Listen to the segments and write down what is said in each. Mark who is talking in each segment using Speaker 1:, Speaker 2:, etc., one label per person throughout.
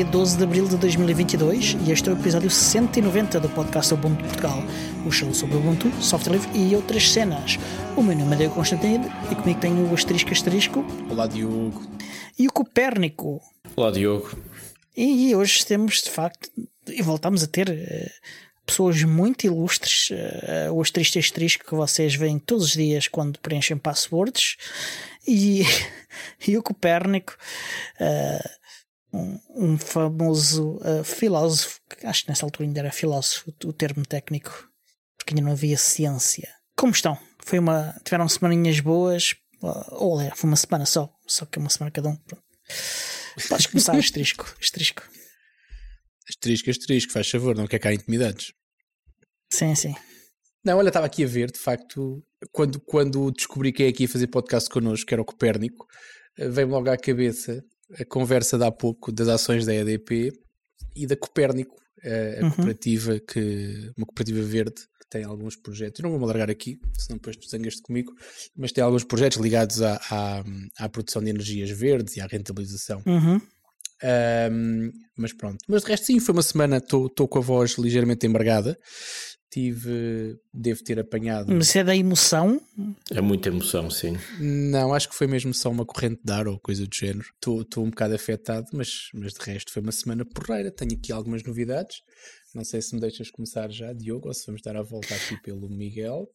Speaker 1: dia 12 de abril de 2022 e este é o episódio 190 do podcast Ubuntu Portugal, o show sobre Ubuntu, software livre e outras cenas. O meu nome é Diego Constantino e comigo tenho o Asterisco Asterisco.
Speaker 2: Olá, Diogo.
Speaker 1: E o Copérnico.
Speaker 3: Olá, Diogo.
Speaker 1: E hoje temos, de facto, e voltamos a ter uh, pessoas muito ilustres, uh, o Asterisco Asterisco que vocês veem todos os dias quando preenchem passwords e, e o Copérnico. Uh, um, um famoso uh, filósofo, acho que nessa altura ainda era filósofo o termo técnico, porque ainda não havia ciência. Como estão? Foi uma, tiveram semaninhas boas, ou é, foi uma semana só, só que é uma semana cada um. Pronto. Podes começar, asterisco, asterisco.
Speaker 2: Asterisco, asterisco, faz favor, não quer cá intimidades.
Speaker 1: Sim, sim.
Speaker 2: Não, olha, estava aqui a ver, de facto, quando, quando descobri quem é que ia fazer podcast connosco, que era o Copérnico, eh, veio-me logo à cabeça a conversa de há pouco das ações da EDP e da Copérnico, a, uhum. cooperativa que uma cooperativa verde que tem alguns projetos. Eu não vou me alargar aqui, senão depois tu zangas-te comigo, mas tem alguns projetos ligados à, à, à, produção de energias verdes e à rentabilização.
Speaker 1: Uhum.
Speaker 2: Um, mas pronto, mas de resto sim, foi uma semana, estou com a voz ligeiramente embargada tive, devo ter apanhado.
Speaker 1: Mas é da emoção?
Speaker 3: É muita emoção, sim.
Speaker 2: Não, acho que foi mesmo só uma corrente de ar ou coisa do género. Estou um bocado afetado, mas, mas de resto foi uma semana porreira. Tenho aqui algumas novidades. Não sei se me deixas começar já, Diogo, ou se vamos dar a volta aqui pelo Miguel.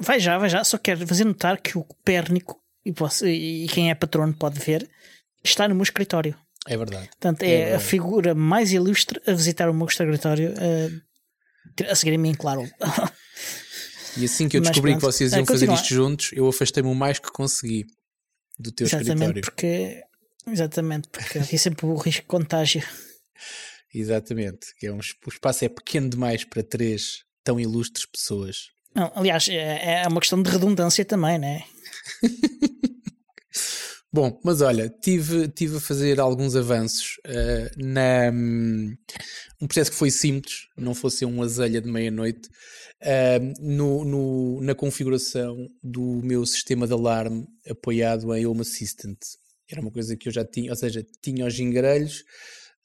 Speaker 1: Vai já, vai já. Só quero fazer notar que o Copérnico, e, posso, e quem é patrono pode ver, está no meu escritório.
Speaker 2: É verdade.
Speaker 1: Portanto, é, é verdade. a figura mais ilustre a visitar o meu escritório uh, a seguir a mim, claro.
Speaker 2: E assim que eu descobri que vocês iam fazer isto juntos, eu afastei-me o mais que consegui do teu
Speaker 1: exatamente
Speaker 2: escritório.
Speaker 1: Porque, exatamente, porque havia sempre o risco de contágio.
Speaker 2: Exatamente, que é um, o espaço é pequeno demais para três tão ilustres pessoas.
Speaker 1: Não, aliás, é, é uma questão de redundância também, né?
Speaker 2: Bom, mas olha, tive, tive a fazer alguns avanços uh, na um, um processo que foi simples, não fosse um azelha de meia-noite, uh, no, no, na configuração do meu sistema de alarme apoiado em Home Assistant. Era uma coisa que eu já tinha, ou seja, tinha os engarelhos,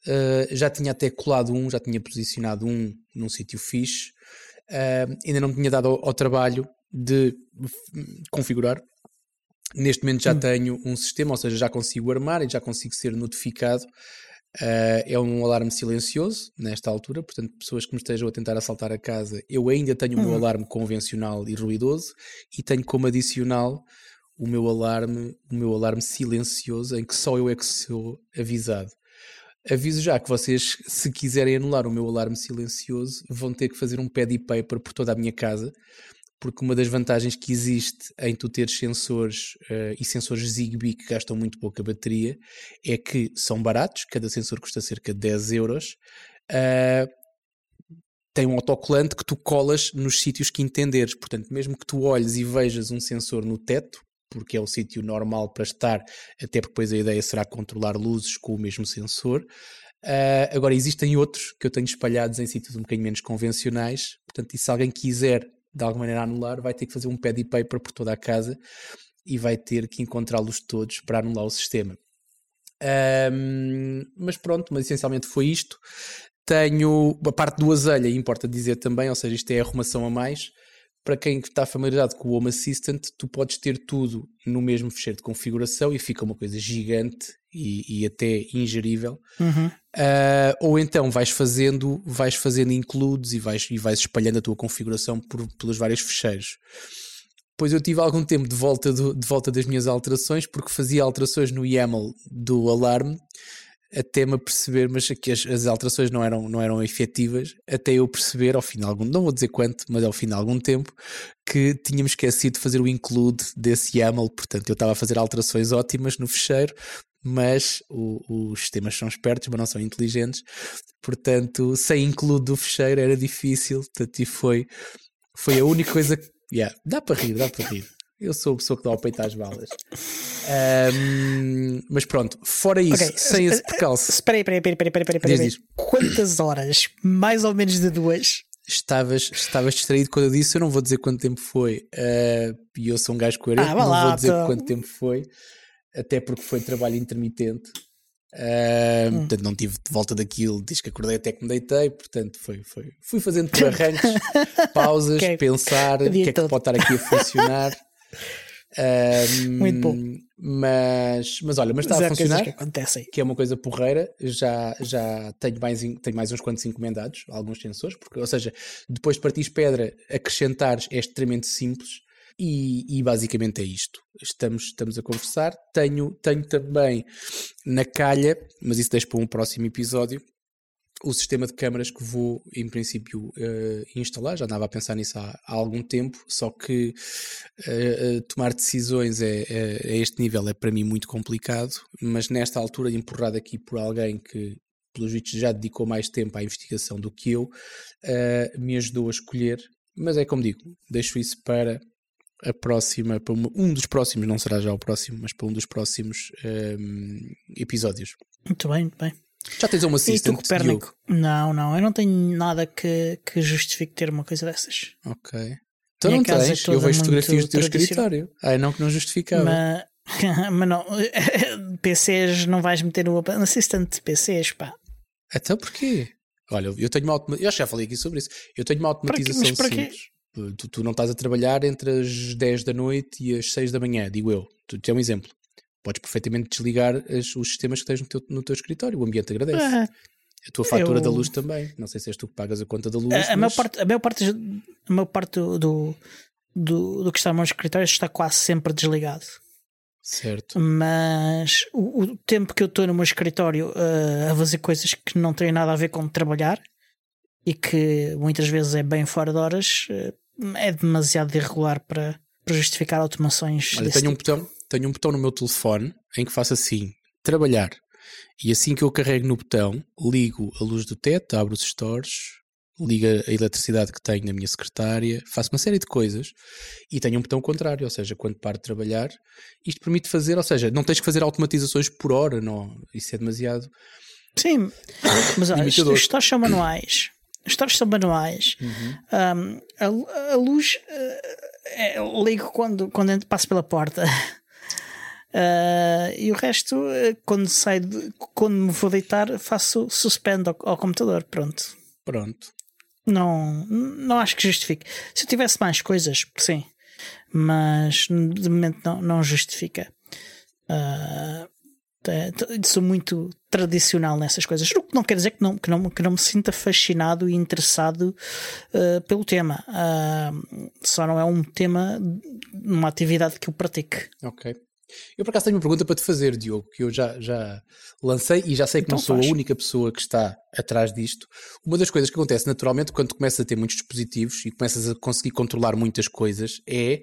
Speaker 2: uh, já tinha até colado um, já tinha posicionado um num sítio fixe, ainda não me tinha dado ao, ao trabalho de configurar Neste momento já hum. tenho um sistema, ou seja, já consigo armar e já consigo ser notificado. Uh, é um alarme silencioso nesta altura, portanto, pessoas que me estejam a tentar assaltar a casa, eu ainda tenho o meu hum. alarme convencional e ruidoso e tenho como adicional o meu alarme, o meu alarme silencioso, em que só eu é que sou avisado. Aviso já que vocês, se quiserem anular o meu alarme silencioso, vão ter que fazer um pad e paper por toda a minha casa, porque uma das vantagens que existe em tu teres sensores uh, e sensores Zigbee que gastam muito pouca bateria é que são baratos, cada sensor custa cerca de 10 euros. Uh, tem um autocolante que tu colas nos sítios que entenderes. Portanto, mesmo que tu olhes e vejas um sensor no teto, porque é o sítio normal para estar, até porque depois a ideia será controlar luzes com o mesmo sensor. Uh, agora, existem outros que eu tenho espalhados em sítios um bocadinho menos convencionais. Portanto, e se alguém quiser de alguma maneira anular, vai ter que fazer um pad paper por toda a casa e vai ter que encontrá-los todos para anular o sistema. Um, mas pronto, mas essencialmente foi isto. Tenho a parte do azelha, importa dizer também, ou seja, isto é arrumação a mais. Para quem está familiarizado com o Home Assistant, tu podes ter tudo no mesmo fecheiro de configuração e fica uma coisa gigante e, e até ingerível.
Speaker 1: Uhum.
Speaker 2: Uh, ou então vais fazendo, vais fazendo includes e vais, e vais espalhando a tua configuração por, pelos vários fecheiros. Pois eu tive algum tempo de volta, do, de volta das minhas alterações, porque fazia alterações no YAML do alarme, até me aperceber, mas que as, as, alterações não eram, não eram efetivas, até eu perceber, ao de algum, não vou dizer quanto, mas ao fim de algum tempo, que tínhamos esquecido de fazer o include desse YAML, portanto eu estava a fazer alterações ótimas no fecheiro, mas o, os sistemas são espertos, mas não são inteligentes. Portanto, sem include do fecheiro era difícil. Portanto, e foi, foi a única coisa que. Yeah, dá para rir, dá para rir. Eu sou a pessoa que dá o peito às balas. Um, mas pronto, fora isso, okay. sem esse percalço.
Speaker 1: Espera aí, espera aí, espera aí, espera aí, espera aí. Quantas horas? Mais ou menos de duas?
Speaker 2: Estavas, estavas distraído quando eu disse, eu não vou dizer quanto tempo foi. Uh, e eu sou um gajo coerente, ah, não
Speaker 1: lá,
Speaker 2: vou dizer então. quanto tempo foi até porque foi trabalho intermitente. Uh, hum. Portanto, não tive de volta daquilo, diz que acordei até que me deitei, portanto, foi, foi, fui fazendo por arranques, pausas, okay. pensar o que é que pode estar aqui a funcionar.
Speaker 1: Muito bom.
Speaker 2: Mas, mas olha, mas está a funcionar.
Speaker 1: Que, acontecem.
Speaker 2: que é uma coisa porreira. Já, já tenho, mais, tenho mais uns quantos encomendados, alguns sensores, porque, ou seja, depois de partir pedra, acrescentares é extremamente simples. E, e, basicamente é isto. Estamos, estamos a conversar. Tenho, tenho também na calha, mas isso deixo para um próximo episódio, o sistema de câmaras que vou, em princípio, uh, instalar. Já andava a pensar nisso há, há algum tempo, só que uh, tomar decisões é, é, a este nível é para mim muito complicado, mas nesta altura, empurrado aqui por alguém que, pelos vistos, já dedicou mais tempo à investigação do que eu, uh, me ajudou a escolher. Mas é como digo, deixo isso para a próxima, para um dos próximos, não será já o próximo, mas para um dos próximos um, episódios.
Speaker 1: Muito bem, muito bem.
Speaker 2: Já tens uma assistant, Copérnico?
Speaker 1: Não, não, eu não tenho nada que, que justifique ter uma coisa dessas.
Speaker 2: Ok. Então não é tens, eu vejo fotografias do teu escritório. Ah, não que não justificava.
Speaker 1: Mas, mas não, PCs não vais meter no Open Assistant de PCs, pá.
Speaker 2: Então porquê? Olha, eu tenho uma automatização, eu já falei aqui sobre isso. Eu tenho uma automatização para quê? simples. Tu, tu, não estás a trabalhar entre as 10 da noite e as 6 da manhã, digo eu. Tu, tu é um exemplo podes perfeitamente desligar as, os sistemas que tens no teu, no teu escritório, o ambiente agradece. Ah, a tua fatura eu... da luz também. Não sei se és tu que pagas a conta da luz.
Speaker 1: A, a maior, parte, a maior parte, a maior parte do, do, do que está no meu escritório está quase sempre desligado.
Speaker 2: Certo.
Speaker 1: Mas o, o tempo que eu estou no meu escritório uh, a fazer coisas que não têm nada a ver com trabalhar e que muitas vezes é bem fora de horas, uh, é demasiado irregular para, para justificar automações.
Speaker 2: Olha, tenho tipo. um botão tenho um botão no meu telefone em que faço assim: trabalhar. E assim que eu carrego no botão, ligo a luz do teto, abro os stores, ligo a eletricidade que tenho na minha secretária, faço uma série de coisas e tenho um botão contrário, ou seja, quando paro de trabalhar, isto permite fazer, ou seja, não tens que fazer automatizações por hora, não, isso é demasiado.
Speaker 1: Sim, mas olha, os stores são manuais. Os stores são manuais. Uhum. Um, a, a, luz uh, é, ligo quando, quando passo pela porta. Uh, e o resto, eh, quando saio, de, quando me vou deitar, faço suspendo ao, ao, computador. Pronto.
Speaker 2: Pronto.
Speaker 1: Não, não acho que justifique. Se eu tivesse mais coisas, sim. Mas de momento não, não justifica. Uh, sou muito tradicional nessas coisas. O que não quer dizer que não, que não, que não me sinta fascinado e interessado uh, pelo tema. Uh, só não é um tema, uma atividade que eu pratique.
Speaker 2: Ok. Eu por acaso tenho uma pergunta para te fazer, Diogo, que eu já, já lancei e já sei que então não sou faz. a única pessoa que está atrás disto. Uma das coisas que acontece naturalmente quando começas a ter muitos dispositivos e começas a conseguir controlar muitas coisas é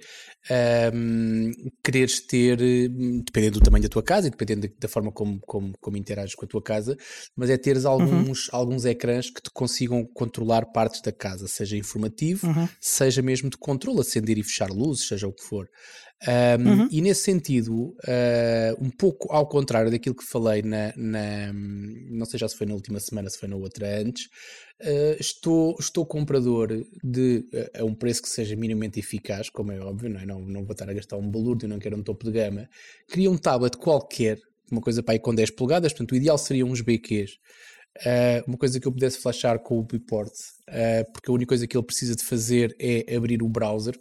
Speaker 2: um, quereres ter, dependendo do tamanho da tua casa e dependendo da forma como, como, como interages com a tua casa, mas é teres alguns, uhum. alguns ecrãs que te consigam controlar partes da casa, seja informativo, uhum. seja mesmo de controle, acender e fechar luzes, seja o que for. Um, uhum. E nesse sentido, uh, um pouco ao contrário daquilo que falei na, na, Não sei já se foi na última semana, se foi na outra antes. Uh, estou, estou comprador de uh, a um preço que seja minimamente eficaz, como é óbvio, não, é? não, não vou estar a gastar um balúrdio, não quero um topo de gama. Queria um tablet qualquer, uma coisa para ir com 10 polegadas, portanto, o ideal seria uns BQs. Uh, uma coisa que eu pudesse flashar com o Biport, uh, porque a única coisa que ele precisa de fazer é abrir o browser,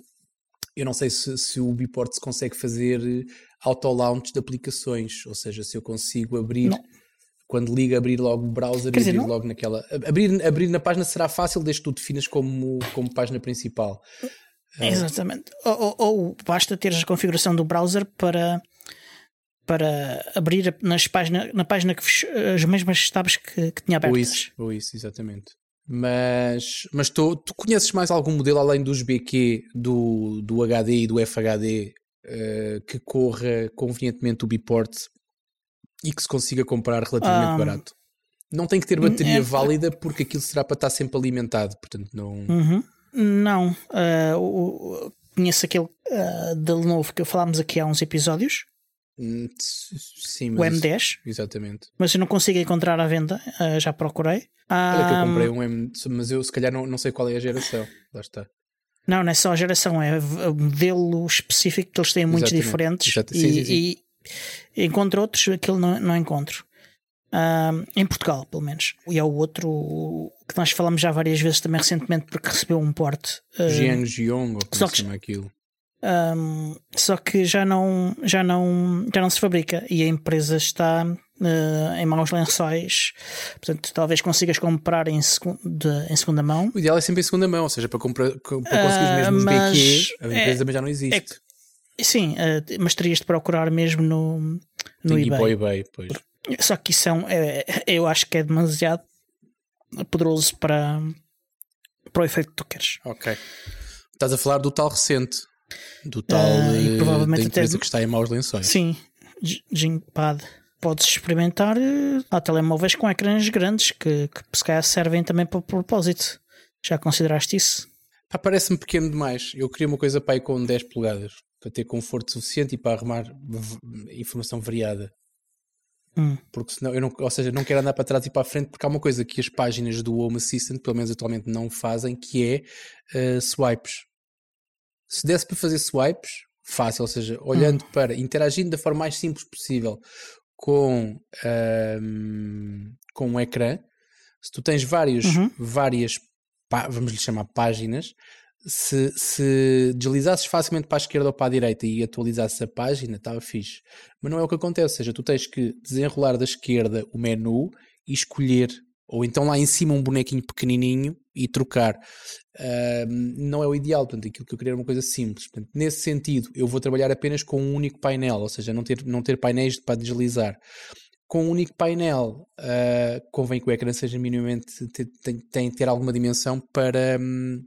Speaker 2: eu não sei se, se o Biport se consegue fazer eh, auto-launch de aplicações, ou seja, se eu consigo abrir. Não. Quando liga, abrir logo o browser Quer e abrir dizer, logo naquela. Abrir, abrir na página será fácil desde que tu definas como, como página principal.
Speaker 1: Ah. Exatamente. Ou, ou, ou, basta teres a configuração do browser para, para abrir nas página, na página que as mesmas tabs que, que tinha abertas.
Speaker 2: Ou isso, ou isso, exatamente. Mas, mas tu, tu conheces mais algum modelo além dos BQ, do, do HD e do FHD uh, eh, que corra convenientemente o Biport e que se consiga comprar relativamente um, barato? Não tem que ter bateria é, válida porque aquilo será para estar sempre alimentado, portanto não.
Speaker 1: Uhum. Não, uh, conheço aquele uh, da Lenovo que falámos aqui há uns episódios
Speaker 2: sim,
Speaker 1: o M10.
Speaker 2: Exatamente.
Speaker 1: Mas eu não consigo encontrar à venda, uh, já procurei.
Speaker 2: Olha que eu comprei um M, mas eu se calhar não, não sei qual é a geração. Lá está.
Speaker 1: Não, não é só a geração, é o modelo específico que eles têm muitos Exatamente. diferentes Exato. e, sim, sim, e encontro outros que não, não encontro. Um, em Portugal, pelo menos. E é o outro que nós falamos já várias vezes também recentemente porque recebeu um porte.
Speaker 2: Uh, Jiangjiong, ou como se chama aquilo.
Speaker 1: Um, só que já não, já, não, já não se fabrica e a empresa está uh, em maus lençóis. Portanto, talvez consigas comprar em, segu de, em segunda mão.
Speaker 2: O ideal é sempre em segunda mão, ou seja, para, comprar, para conseguir os mesmos uh, BQ, a empresa é, já não existe.
Speaker 1: É, sim, uh, mas terias de procurar mesmo no, no
Speaker 2: Tem
Speaker 1: eBay.
Speaker 2: eBay pois.
Speaker 1: Só que isso é, um, é, eu acho que é demasiado poderoso para, para o efeito que tu queres.
Speaker 2: Ok. Estás a falar do tal recente, do tal uh, provavelmente da empresa até, que está em maus lençóis.
Speaker 1: Sim, Jinkpad. Podes experimentar uh, há telemóveis com ecrãs grandes que, que se calhar servem também para o propósito. Já consideraste isso?
Speaker 2: Parece-me pequeno demais. Eu queria uma coisa para ir com 10 polegadas para ter conforto suficiente e para arrumar informação variada.
Speaker 1: Hum.
Speaker 2: Porque senão eu não, ou seja, não quero andar para trás e para a frente porque há uma coisa que as páginas do Home Assistant, pelo menos atualmente, não fazem, que é uh, swipes. Se desse para fazer swipes, fácil, ou seja, olhando hum. para, interagindo da forma mais simples possível com, uh, com um ecrã, se tu tens vários, uhum. várias, vamos lhe chamar páginas, se, se deslizasses facilmente para a esquerda ou para a direita e atualizasses a página, estava fixe. Mas não é o que acontece, ou seja, tu tens que desenrolar da esquerda o menu e escolher, ou então lá em cima um bonequinho pequenininho e trocar. Uh, não é o ideal, portanto, aquilo que eu queria era uma coisa simples. Portanto, nesse sentido, eu vou trabalhar apenas com um único painel, ou seja, não ter, não ter painéis para deslizar com um único painel, uh, convém que o ecrã seja minimamente tem, tem ter alguma dimensão para, um,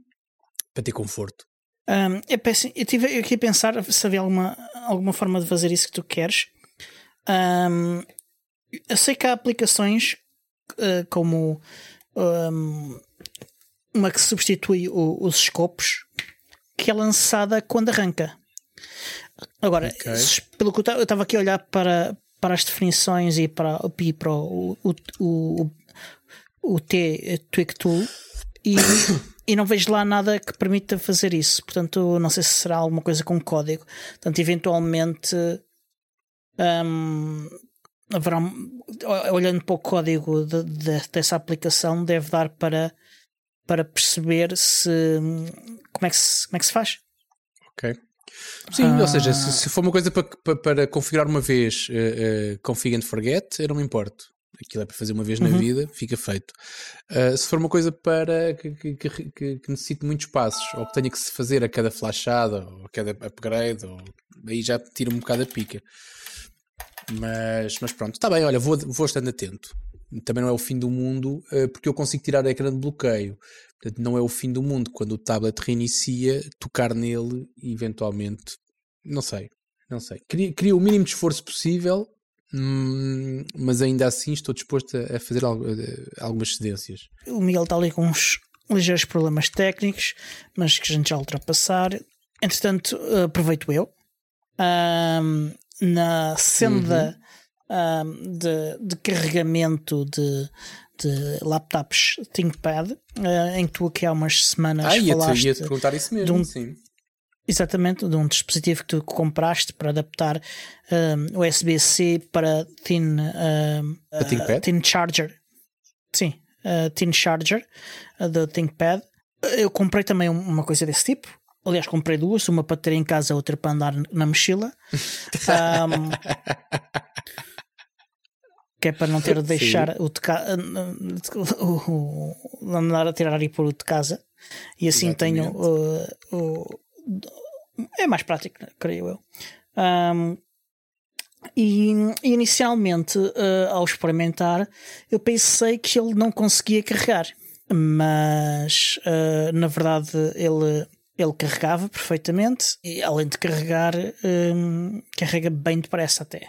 Speaker 2: para ter conforto.
Speaker 1: Um, eu, peço, eu tive aqui a pensar se havia alguma, alguma forma de fazer isso que tu queres. Um, eu sei que há aplicações uh, como um, uma que substitui o, os escopos que é lançada quando arranca. Agora, okay. pelo que eu estava aqui a olhar para, para as definições e para, e para o, o, o, o T-Twig Tool e e não vejo lá nada que permita fazer isso. Portanto, não sei se será alguma coisa com código. Portanto, eventualmente um, haverá, olhando para o código de, de, dessa aplicação, deve dar para, para perceber se como é que se, como é que se faz.
Speaker 2: Ok. Sim, ah. ou seja, se, se, for uma coisa para, para, para configurar uma vez, uh, uh, config and forget, eu não me importo aquilo é para fazer uma vez uhum. na vida, fica feito. Uh, se for uma coisa para que, que, que, que, necessite muitos passos, ou que tenha que se fazer a cada flashada, ou a cada upgrade, ou, aí já tira um bocado a pica. Mas, mas pronto, está bem, olha, vou, vou estando atento. Também não é o fim do mundo, uh, porque eu consigo tirar o ecrã de bloqueio. Portanto, não é o fim do mundo quando o tablet reinicia, tocar nele eventualmente, não sei, não sei. Queria, queria o mínimo de esforço possível Hum, mas ainda assim estou disposto a fazer algumas cedências.
Speaker 1: O Miguel está ali com uns ligeiros problemas técnicos, mas que a gente já ultrapassar. Entretanto, aproveito eu um, na senda uhum. um, de, de, carregamento de, de laptops ThinkPad, uh, em que tu aqui há umas semanas ah, falaste
Speaker 2: ia -te, ia -te perguntar isso mesmo, de um, sim.
Speaker 1: Exatamente, de um dispositivo que tu compraste para adaptar um, USB-C para Thin, uh, thin Charger. Sim, uh, Thin Charger uh, do ThinkPad. Eu comprei também uma coisa desse tipo. Aliás, comprei duas, uma para ter em casa, outra para andar na mochila. um, que é para não ter de deixar o de casa, andar a tirar aí por o de casa. E assim Exatamente. tenho uh, o é mais prático, creio eu. Um, e inicialmente, uh, ao experimentar, eu pensei que ele não conseguia carregar, mas uh, na verdade ele, ele carregava perfeitamente e além de carregar, um, carrega bem depressa até.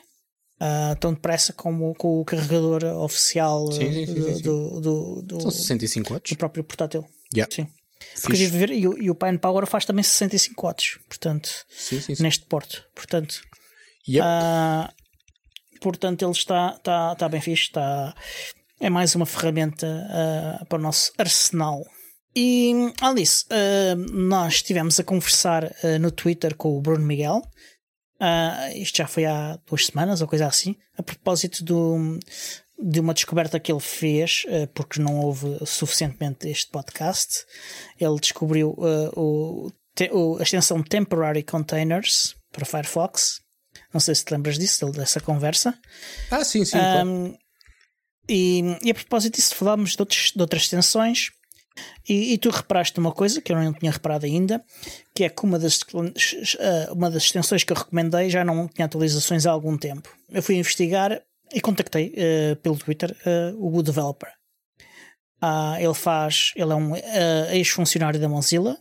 Speaker 1: Uh, tão depressa como com o carregador oficial sim, sim, sim, do, do, do,
Speaker 2: São 65 watts.
Speaker 1: do próprio portátil.
Speaker 2: Yeah.
Speaker 1: Sim. Porque ver, e, o, e o Pine Power faz também 65 watts, portanto, neste porto. Portanto,
Speaker 2: yep.
Speaker 1: uh, portanto ele está, está, está bem fixe, está, é mais uma ferramenta uh, para o nosso arsenal. E, além disso, uh, nós estivemos a conversar no Twitter com o Bruno Miguel. isto já foi há duas semanas ou coisa assim, a propósito do, de uma descoberta que ele fez, uh, porque não houve suficientemente este podcast. Ele descobriu uh, o, te, o, a extensão Temporary Containers para Firefox. Não sei se te lembras disso, dessa conversa.
Speaker 2: Ah, sim, sim.
Speaker 1: Um, e, e, a propósito disso, falámos de, outros, de outras extensões. E, e, tu reparaste uma coisa que eu não tinha reparado ainda, que é que uma das, uma das extensões que eu recomendei já não tinha atualizações há algum tempo. Eu fui investigar e contactei uh, pelo Twitter uh, o developer. Uh, ele faz, ele é um ex-funcionário da Mozilla.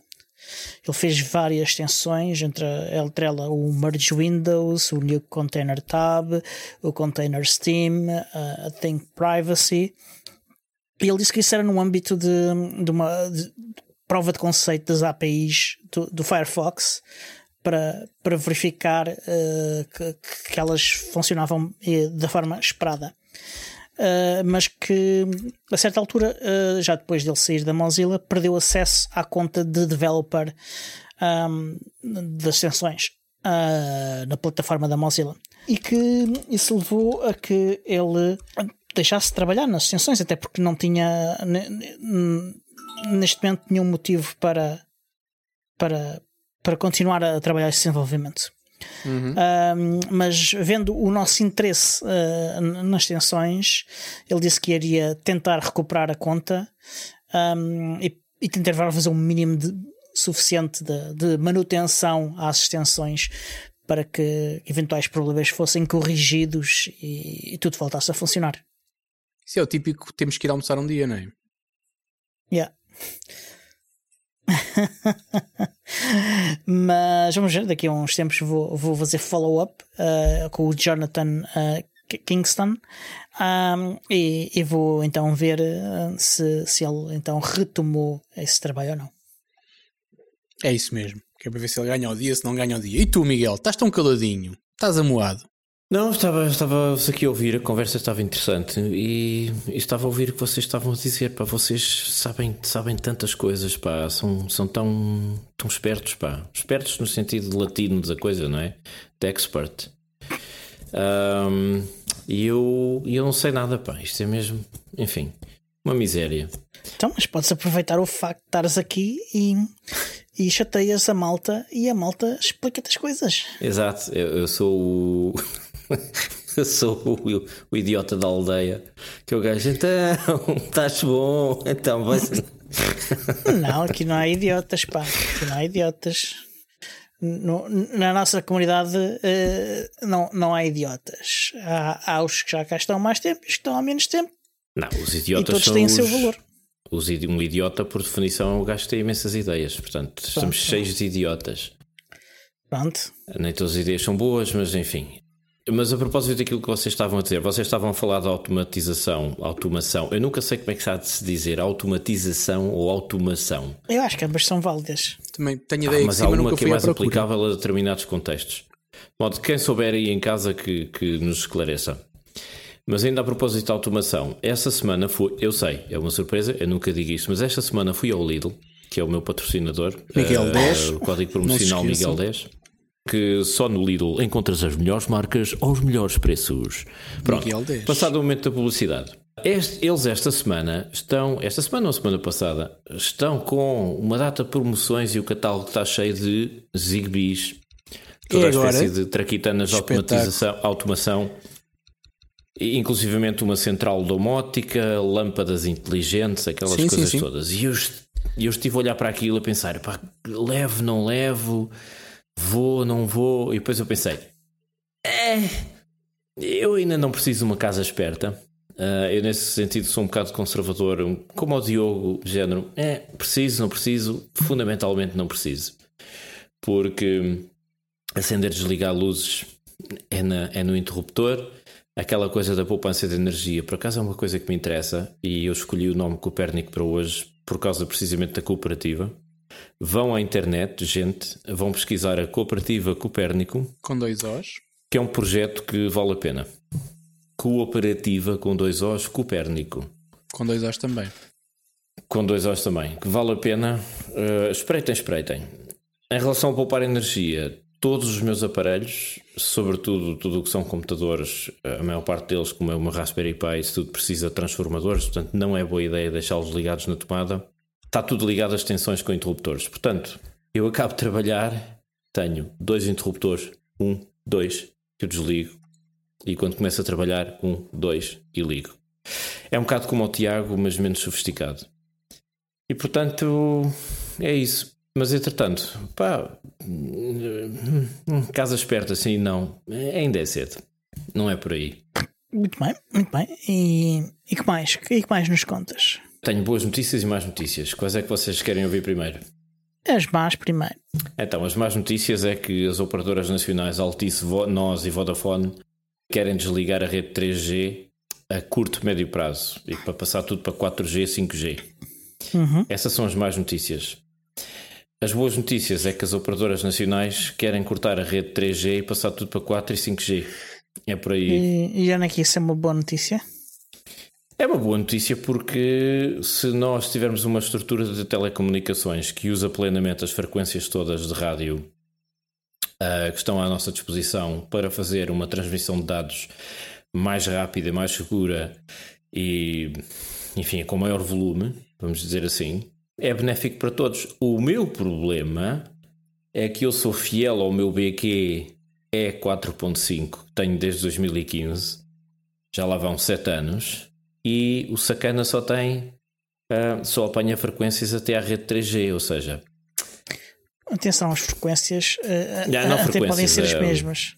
Speaker 1: Ele fez várias extensões, entre, entre ela o Merge Windows, o New Container Tab, o Container Steam, a Think Privacy. E ele disse que isso era no âmbito de, de uma de prova de conceito das APIs do, do Firefox para, para verificar uh, que, que, elas funcionavam eh, da forma esperada. Uh, mas que a certa altura, uh, já depois dele sair da Mozilla, perdeu acesso à conta de developer um, das extensões uh, na plataforma da Mozilla. E que isso levou a que ele deixasse de trabalhar nas extensões, até porque não tinha neste momento nenhum motivo para, para, para continuar a trabalhar esse desenvolvimento. Uhum. Uh, mas vendo o nosso interesse uh, nas extensões, ele disse que iria tentar recuperar a conta um, e, e, tentar fazer um mínimo de, suficiente de, de, manutenção às extensões para que eventuais problemas fossem corrigidos e, e tudo voltasse a funcionar.
Speaker 2: Isso é o típico temos que ir almoçar um dia, não é?
Speaker 1: Yeah. Mas vamos ver, daqui a uns tempos vou, vou fazer follow-up uh, com o Jonathan uh, Kingston um, e, e, vou então ver uh, se, se ele então retomou esse trabalho ou não.
Speaker 2: É isso mesmo, que é para ver se ele ganha o dia, se não ganha o dia. E tu, Miguel, estás tão caladinho, estás amoado.
Speaker 3: Não, estava, estava aqui a ouvir, a conversa estava interessante e, e, estava a ouvir o que vocês estavam a dizer, pá, vocês sabem, sabem tantas coisas, pá, são, são tão, tão espertos, pá, espertos no sentido latino da coisa, não é? De expert. Um, e eu, eu não sei nada, pá, isto é mesmo, enfim, uma miséria.
Speaker 1: Então, mas podes aproveitar o facto de estares aqui e, e chateias a malta e a malta explica-te as coisas.
Speaker 3: Exato, eu, eu sou o. Eu sou o, o, idiota da aldeia. Que o gajo, então, estás bom, então vai
Speaker 1: Não, aqui não há idiotas, pá. Aqui não há idiotas. No, na nossa comunidade uh, não, não há idiotas. Há, há os que já cá estão mais tempo e os que estão há menos tempo.
Speaker 3: Não, os idiotas
Speaker 1: e todos têm
Speaker 3: os,
Speaker 1: seu valor.
Speaker 3: Os, um idiota, por definição, é um gajo que tem imensas ideias. Portanto, Pronto. estamos cheios de idiotas.
Speaker 1: Pronto.
Speaker 3: Nem todas as ideias são boas, mas enfim. Mas a propósito daquilo que vocês estavam a dizer, vocês estavam a falar de automatização, automação. Eu nunca sei como é que se há de se dizer automatização ou automação.
Speaker 1: Eu acho que ambas são válidas.
Speaker 2: Também tenho ideia
Speaker 3: ah, mas
Speaker 2: que
Speaker 3: há
Speaker 2: uma
Speaker 3: que é mais aplicável a determinados contextos. De modo quem souber aí em casa que, que nos esclareça. Mas ainda a propósito de automação, essa semana foi, eu sei, é uma surpresa, eu nunca digo isso, mas esta semana fui ao Lidl, que é o meu patrocinador.
Speaker 2: Miguel uh, 10.
Speaker 3: O código promocional Miguel 10 que só no Lidl encontras as melhores marcas aos melhores preços. Pronto, passado o momento da publicidade. Este, eles esta semana estão, esta semana ou semana passada, estão com uma data de promoções e o catálogo está cheio de Zigbees, toda a espécie de traquitanas de automatização, automação, inclusivamente uma central domótica, lâmpadas inteligentes, aquelas sim, coisas sim, sim. todas. E eu, eu estive a olhar para aquilo a pensar, pá, levo, não levo vou, não vou. E depois eu pensei, é, eu ainda não preciso de uma casa esperta. Uh, eu, nesse sentido, sou um bocado conservador, como o Diogo, género, é, preciso, não preciso, fundamentalmente não preciso. Porque acender e desligar luzes é, na, é no interruptor, aquela coisa da poupança de energia, por acaso é uma coisa que me interessa e eu escolhi o nome Copérnico para hoje por causa precisamente da cooperativa. Vão à internet, gente, vão pesquisar a Cooperativa Copérnico.
Speaker 2: Com dois Os.
Speaker 3: Que é um projeto que vale a pena. Cooperativa com dois Os Copérnico.
Speaker 2: Com dois Os também.
Speaker 3: Com dois Os também. Que vale a pena. Uh, espreitem, espreitem. Em relação a poupar energia, todos os meus aparelhos, sobretudo tudo o que são computadores, a maior parte deles, como é uma Raspberry Pi, isso tudo precisa de transformadores, portanto não é boa ideia deixá-los ligados na tomada. Está tudo ligado a extensões com interruptores. Portanto, eu acabo de trabalhar, tenho dois interruptores, um, dois, que eu desligo, e quando começo a trabalhar, um, dois, e ligo. É um bocado como o Tiago, mas menos sofisticado. E portanto, é isso. Mas entretanto, pá, casa esperta, assim, não, ainda é cedo, não é por aí.
Speaker 1: Muito bem, muito bem. E, e que mais? E que mais nos contas?
Speaker 3: Tenho boas notícias e más notícias. Quais é que vocês querem ouvir primeiro?
Speaker 1: As más primeiro.
Speaker 3: Então, as más notícias é que as operadoras nacionais Altice, Nós e Vodafone querem desligar a rede 3G a curto, médio prazo e para passar tudo para 4G, 5G. Uhum. Essas são as más notícias. As boas notícias é que as operadoras nacionais querem cortar a rede 3G e passar tudo para 4 e 5G. É por aí.
Speaker 1: E, e Ana, que isso é uma boa notícia?
Speaker 3: É uma boa notícia porque se nós tivermos uma estrutura de telecomunicações que usa plenamente as frequências todas de rádio uh, que estão à nossa disposição para fazer uma transmissão de dados mais rápida, mais segura e, enfim, com maior volume, vamos dizer assim, é benéfico para todos. O meu problema é que eu sou fiel ao meu BQ E4.5, tenho desde 2015, já lá vão 7 anos, e o Sacana só tem, uh, só apanha frequências até à rede 3G, ou seja.
Speaker 1: Atenção, as frequências uh, não, até frequências, podem ser as mesmas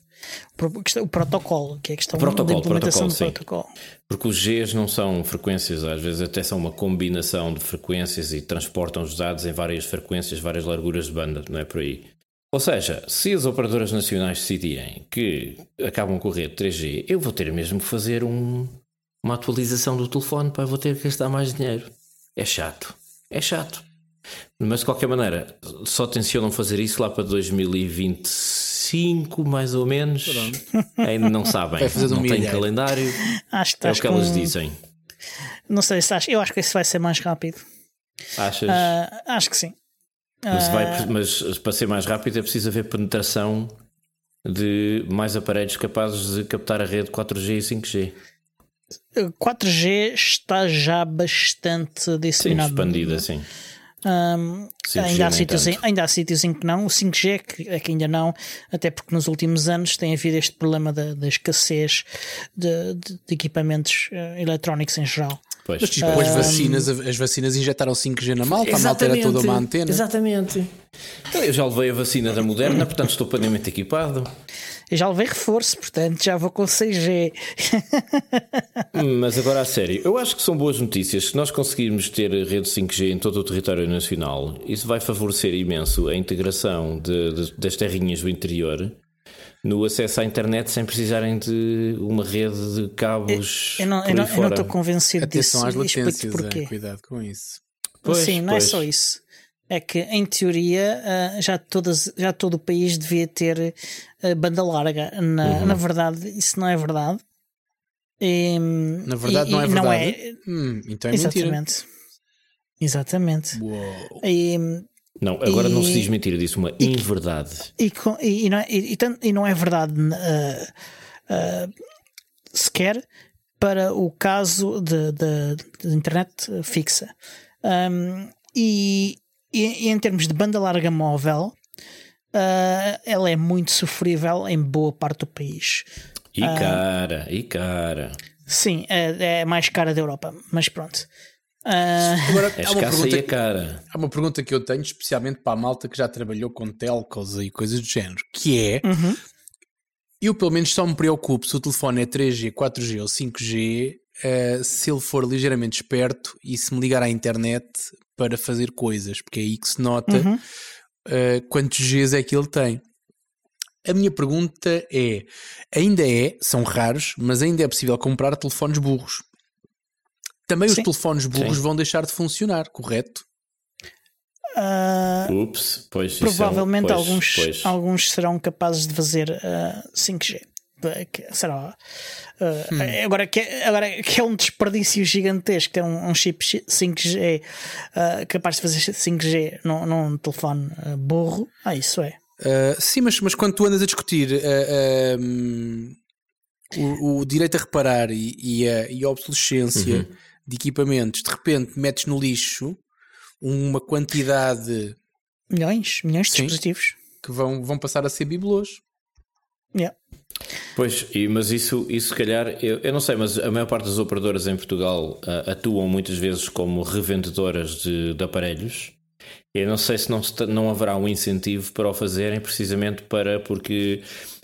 Speaker 1: o protocolo, que é a questão protocolo, da implementação protocolo, do protocolo.
Speaker 3: Porque os Gs não são frequências, às vezes até são uma combinação de frequências e transportam os dados em várias frequências, várias larguras de banda, não é por aí. Ou seja, se as operadoras nacionais decidirem que acabam com a rede 3G, eu vou ter mesmo que fazer um, uma atualização do telefone para vou ter que gastar mais dinheiro. É chato. É chato. Mas de qualquer maneira, só tencionam fazer isso lá para 2025, mais ou menos. Pronto. Ainda não sabem. não tem calendário. Acho que é o que com... elas dizem.
Speaker 1: Não sei se acho. Eu acho que isso vai ser mais rápido.
Speaker 3: Achas?
Speaker 1: Uh, acho que sim.
Speaker 3: Mas, uh... vai, mas para ser mais rápido é preciso haver penetração de mais aparelhos capazes de captar a rede 4G e 5G.
Speaker 1: 4G está já bastante disseminado.
Speaker 3: Sim, expandida, sim.
Speaker 1: Um, ainda, há sítios em, ainda há sítios em que não, o 5G é que, é que, ainda não, até porque nos últimos anos tem havido este problema da, da escassez de, de, de equipamentos uh, eletrónicos em geral.
Speaker 2: Pois. Mas tipo, um, as, vacinas, as vacinas injetaram 5G na malta, a malta era toda uma antena.
Speaker 3: Exatamente. Então, eu já levei a vacina da Moderna, portanto estou plenamente equipado.
Speaker 1: Eu já levei reforço, portanto já vou com 6G.
Speaker 3: Mas agora a sério, eu acho que são boas notícias. Se nós conseguirmos ter rede 5G em todo o território nacional, isso vai favorecer imenso a integração de, de, das terrinhas do interior no acesso à internet sem precisarem de uma rede de cabos.
Speaker 1: Eu, eu não estou convencido
Speaker 2: Atenção
Speaker 1: disso.
Speaker 2: Às latências, porquê. É, cuidado com isso.
Speaker 1: Pois, Sim, não é só isso é que, em teoria, uh, já, todas, já todo o país devia ter uh, banda larga. Na, uhum. na verdade, isso não é verdade. E,
Speaker 2: na verdade, e, não é verdade. Não é... Hum, então é
Speaker 1: Exatamente.
Speaker 2: mentira.
Speaker 1: Exatamente.
Speaker 2: Uou.
Speaker 1: E,
Speaker 3: não, agora não se diz mentira, diz uma inverdade.
Speaker 1: E, e, não, é, e, não é verdade uh, sequer para o caso de, de, de internet fixa. Um, e, e, e em termos de banda larga móvel, uh, ela é muito sofrível em boa parte do país.
Speaker 3: E uh, cara, e cara.
Speaker 1: Sim, é, é mais cara da Europa, mas pronto.
Speaker 3: Uh... Agora, é há uma, pergunta, cara.
Speaker 2: há uma pergunta que eu tenho, especialmente para a malta que já trabalhou com telcos e coisas do género, que é: uhum. eu pelo menos só me preocupo se o telefone é 3G, 4G ou 5G, uh, se ele for ligeiramente esperto e se me ligar à internet para fazer coisas, porque é aí que se nota uhum. uh, quantos Gs é que ele tem. A minha pergunta é: ainda é, são raros, mas ainda é possível comprar telefones burros. Também Sim. os telefones burros Sim. vão deixar de funcionar, correto?
Speaker 1: Uh,
Speaker 3: Ups, pois
Speaker 1: provavelmente
Speaker 3: pois,
Speaker 1: alguns,
Speaker 3: pois.
Speaker 1: alguns serão capazes de fazer uh, 5G será uh, hum. agora, que é, agora que é um desperdício gigantesco ter um, um chip 5G uh, capaz de fazer 5G num, num telefone uh, burro, ah, isso é.
Speaker 2: Uh, sim, mas, mas quando tu andas a discutir uh, um, o, o, direito a reparar e, e, a, e a, obsolescência uhum. de equipamentos, de repente metes no lixo uma quantidade.
Speaker 1: Milhões, milhões de sim, dispositivos
Speaker 2: que vão, vão passar a ser bibelôs.
Speaker 1: Yeah.
Speaker 3: Pois, mas isso, isso se calhar, eu, eu não sei, mas a maior parte das operadoras em Portugal uh, atuam muitas vezes como revendedoras de, de aparelhos. Eu não sei se não, não haverá um incentivo para o fazerem, precisamente para porque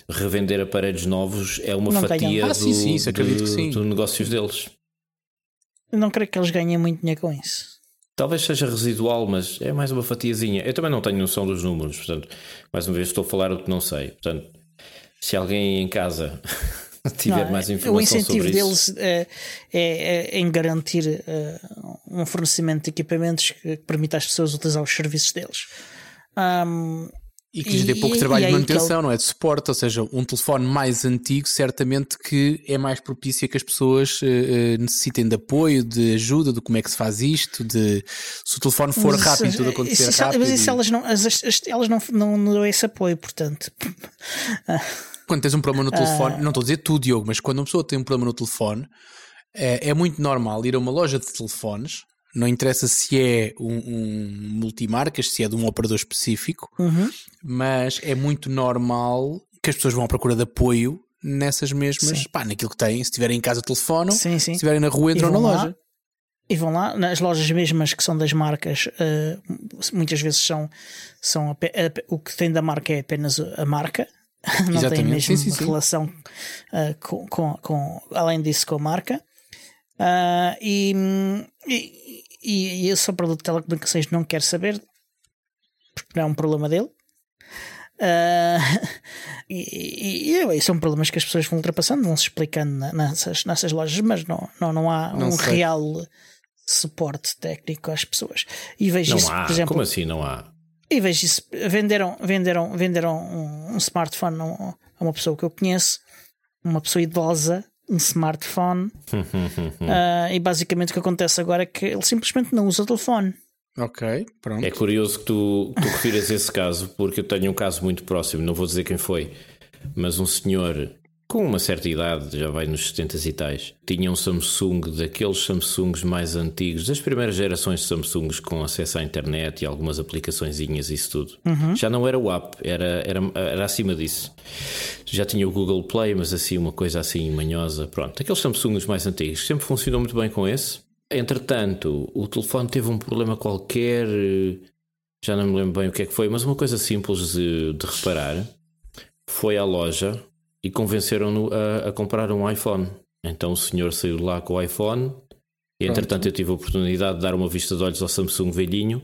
Speaker 3: revender aparelhos novos é uma não fatia ah, do, sim, sim, isso sim. do negócios deles.
Speaker 1: não creio que eles ganhem muito dinheiro com isso.
Speaker 3: Talvez seja residual, mas é mais uma fatiazinha. Eu também não tenho noção dos números, portanto, mais uma vez estou a falar o que não sei. Portanto, se alguém em casa tiver não, mais informação
Speaker 1: o incentivo
Speaker 3: deles
Speaker 1: é, é, é, em garantir uh, um fornecimento de equipamentos que permita às pessoas utilizar os serviços deles. Um,
Speaker 2: e que lhes dê pouco e, trabalho e de manutenção, ele... não é? De suporte, ou seja, um telefone mais antigo, certamente que é mais propício a que as pessoas uh, necessitem de apoio, de ajuda, de como é que se faz isto, de se o telefone for mas, rápido, tudo acontecer isso, rápido.
Speaker 1: Mas isso elas, não, as, as, elas não, não, não dão esse apoio, portanto.
Speaker 2: quando tens um problema no telefone, uh... não estou a dizer tu, Diogo, mas quando uma pessoa tem um problema no telefone, é, é muito normal ir a uma loja de telefones não interessa se é um, um multimarcas, se é de um operador específico,
Speaker 1: uhum.
Speaker 2: mas é muito normal que as pessoas vão à procura de apoio nessas mesmas, pá, naquilo que têm. Se estiverem em casa, telefonam, sim, sim. se estiverem na rua, entram na lá, loja.
Speaker 1: E vão lá, nas lojas mesmas que são das marcas, uh, muitas vezes são, são a, a, o que tem da marca é apenas a marca, não Exatamente. tem mesmo sim, relação uh, com, com, com, além disso, com a marca. Uh, e, e, e, e esse operador de telecomunicações não quer saber, porque não é um problema dele. Uh, e, e, e, são problemas que as pessoas vão ultrapassando, vão se explicando nessas, nessas lojas, mas não, não, não há não um sei. real suporte técnico às pessoas. E vejo
Speaker 3: não
Speaker 1: isso,
Speaker 3: há.
Speaker 1: por exemplo.
Speaker 3: Como assim não há?
Speaker 1: E vejo isso. Venderam, venderam, venderam um, um smartphone a uma pessoa que eu conheço, uma pessoa idosa, um smartphone. uh, e basicamente o que acontece agora é que ele simplesmente não usa o telefone.
Speaker 2: Ok, pronto.
Speaker 3: É curioso que tu, tu refiras esse caso, porque eu tenho um caso muito próximo, não vou dizer quem foi, mas um senhor com uma certa idade, já vai nos 70 e tais, tinha um Samsung daqueles Samsungs mais antigos, das primeiras gerações de Samsungs com acesso à internet e algumas aplicaçõezinhas, isso tudo.
Speaker 1: Uhum.
Speaker 3: Já não era o app, era, era, era acima disso. Já tinha o Google Play, mas assim, uma coisa assim manhosa. Pronto, aqueles Samsungs mais antigos sempre funcionou muito bem com esse. Entretanto, o telefone teve um problema qualquer, já não me lembro bem o que é que foi, mas uma coisa simples de, de reparar. Foi à loja, e convenceram-no a, a, comprar um iPhone. Então o senhor saiu de lá com o iPhone. E entretanto eu tive a oportunidade de dar uma vista de olhos ao Samsung velhinho.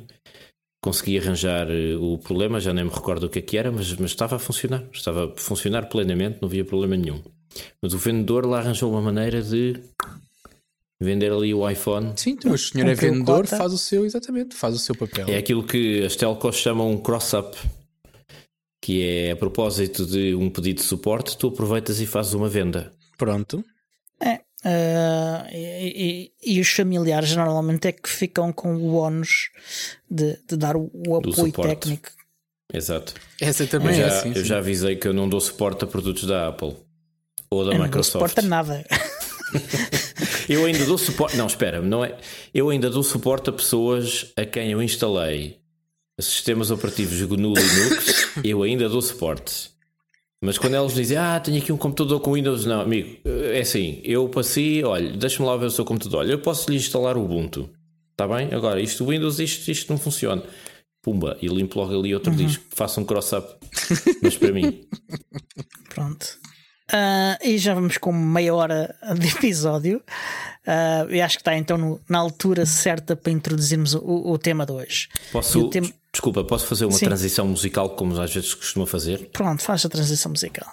Speaker 3: Consegui arranjar eh, o problema, já nem me recordo o que é que era, mas, mas estava a funcionar. Estava a funcionar plenamente, não havia problema nenhum. Mas o vendedor lá arranjou uma maneira de vender ali o iPhone.
Speaker 2: Sim, então, o senhor é vendedor, faz o seu, exatamente, faz o seu papel.
Speaker 3: É aquilo que as telcos chamam um cross-up que é a propósito de um pedido de suporte, tu aproveitas e fazes uma venda.
Speaker 2: Pronto.
Speaker 1: É. Uh, e, e, e, os familiares normalmente é que ficam com o ónus de, de, dar o, o apoio técnico.
Speaker 3: Exato.
Speaker 2: Essa também
Speaker 3: eu
Speaker 2: é
Speaker 3: já,
Speaker 2: assim.
Speaker 3: Eu já avisei que eu não dou suporte a produtos da Apple ou da
Speaker 1: eu
Speaker 3: Microsoft.
Speaker 1: Não dou suporte a nada.
Speaker 3: eu ainda dou suporte. Não, espera, não é. Eu ainda dou suporte a pessoas a quem eu instalei sistemas operativos GNU Linux, eu ainda dou suporte. Mas quando eles dizem, ah, tenho aqui um computador com Windows, não, amigo, é assim, eu passei, olha, deixa-me lá ver o seu computador, olha, eu posso lhe instalar o Ubuntu, está bem? Agora, isto Windows, isto, isto não funciona. Pumba, e limpo logo ali outro uhum. disco, faça um cross-up, mas para mim.
Speaker 1: Pronto. Uh, e já vamos com meia hora de episódio. Uh, eu acho que está então no, na altura certa para introduzirmos o, o tema de hoje.
Speaker 3: Posso, tema... Desculpa, posso fazer uma Sim. transição musical como às vezes costuma fazer?
Speaker 1: Pronto, faz a transição musical.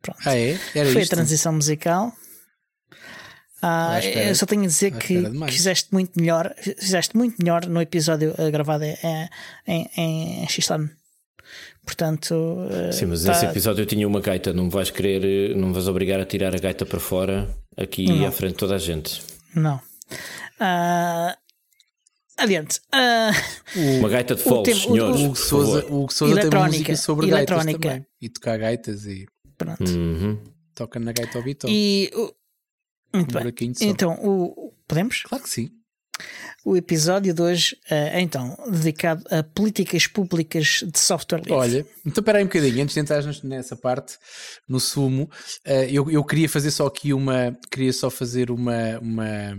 Speaker 2: Pronto. Ah, é?
Speaker 1: Era Foi isto? a transição musical. Ah, ah eu só tenho a dizer que, que, fizeste muito melhor, fizeste muito melhor no episódio gravado em, em, em. Portanto,
Speaker 3: eh, sim, mas tá... nesse episódio eu tinha uma gaita. Não me vais querer, não me vais obrigar a tirar a gaita para fora aqui não. à frente de toda a gente.
Speaker 1: Não. Uh, adiante.
Speaker 3: Uh, Uma gaita de foles, senhores.
Speaker 2: O Hugo Souza, o Hugo Souza tem música sobre gaitas também. E tocar gaitas e.
Speaker 1: Pronto.
Speaker 3: Uhum.
Speaker 2: Toca na gaita ao Vitor.
Speaker 1: E. Muito um bem. Então, o, podemos?
Speaker 2: Claro que sim.
Speaker 1: O episódio de hoje é então dedicado a políticas públicas de software livre.
Speaker 2: Olha, então espera aí um bocadinho, antes de entrar nessa parte, no sumo, eh, eu, eu queria fazer só aqui uma, queria só fazer uma, uma,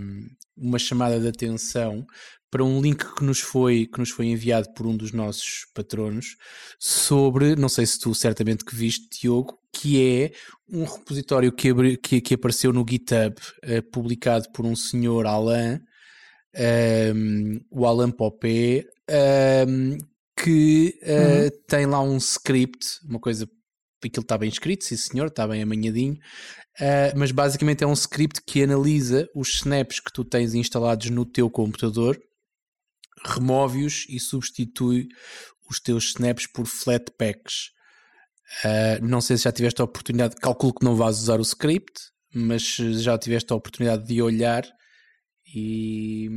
Speaker 2: uma chamada de atenção para um link que nos foi que nos foi enviado por um dos nossos patronos sobre, não sei se tu certamente que viste, Diogo, que é um repositório que, que, que apareceu no GitHub, uh, publicado por um senhor Alain, um, o Alain Popé, um, que uh, uhum. tem lá um script, uma coisa, aquilo está bem escrito, sim senhor, está bem amanhadinho, uh, mas basicamente é um script que analisa os snaps que tu tens instalados no teu computador, remove-os e substitui os teus snaps por flatpaks. Uh, não sei se já tiveste a oportunidade, calculo que não vais usar o script, mas já tiveste a oportunidade de olhar e.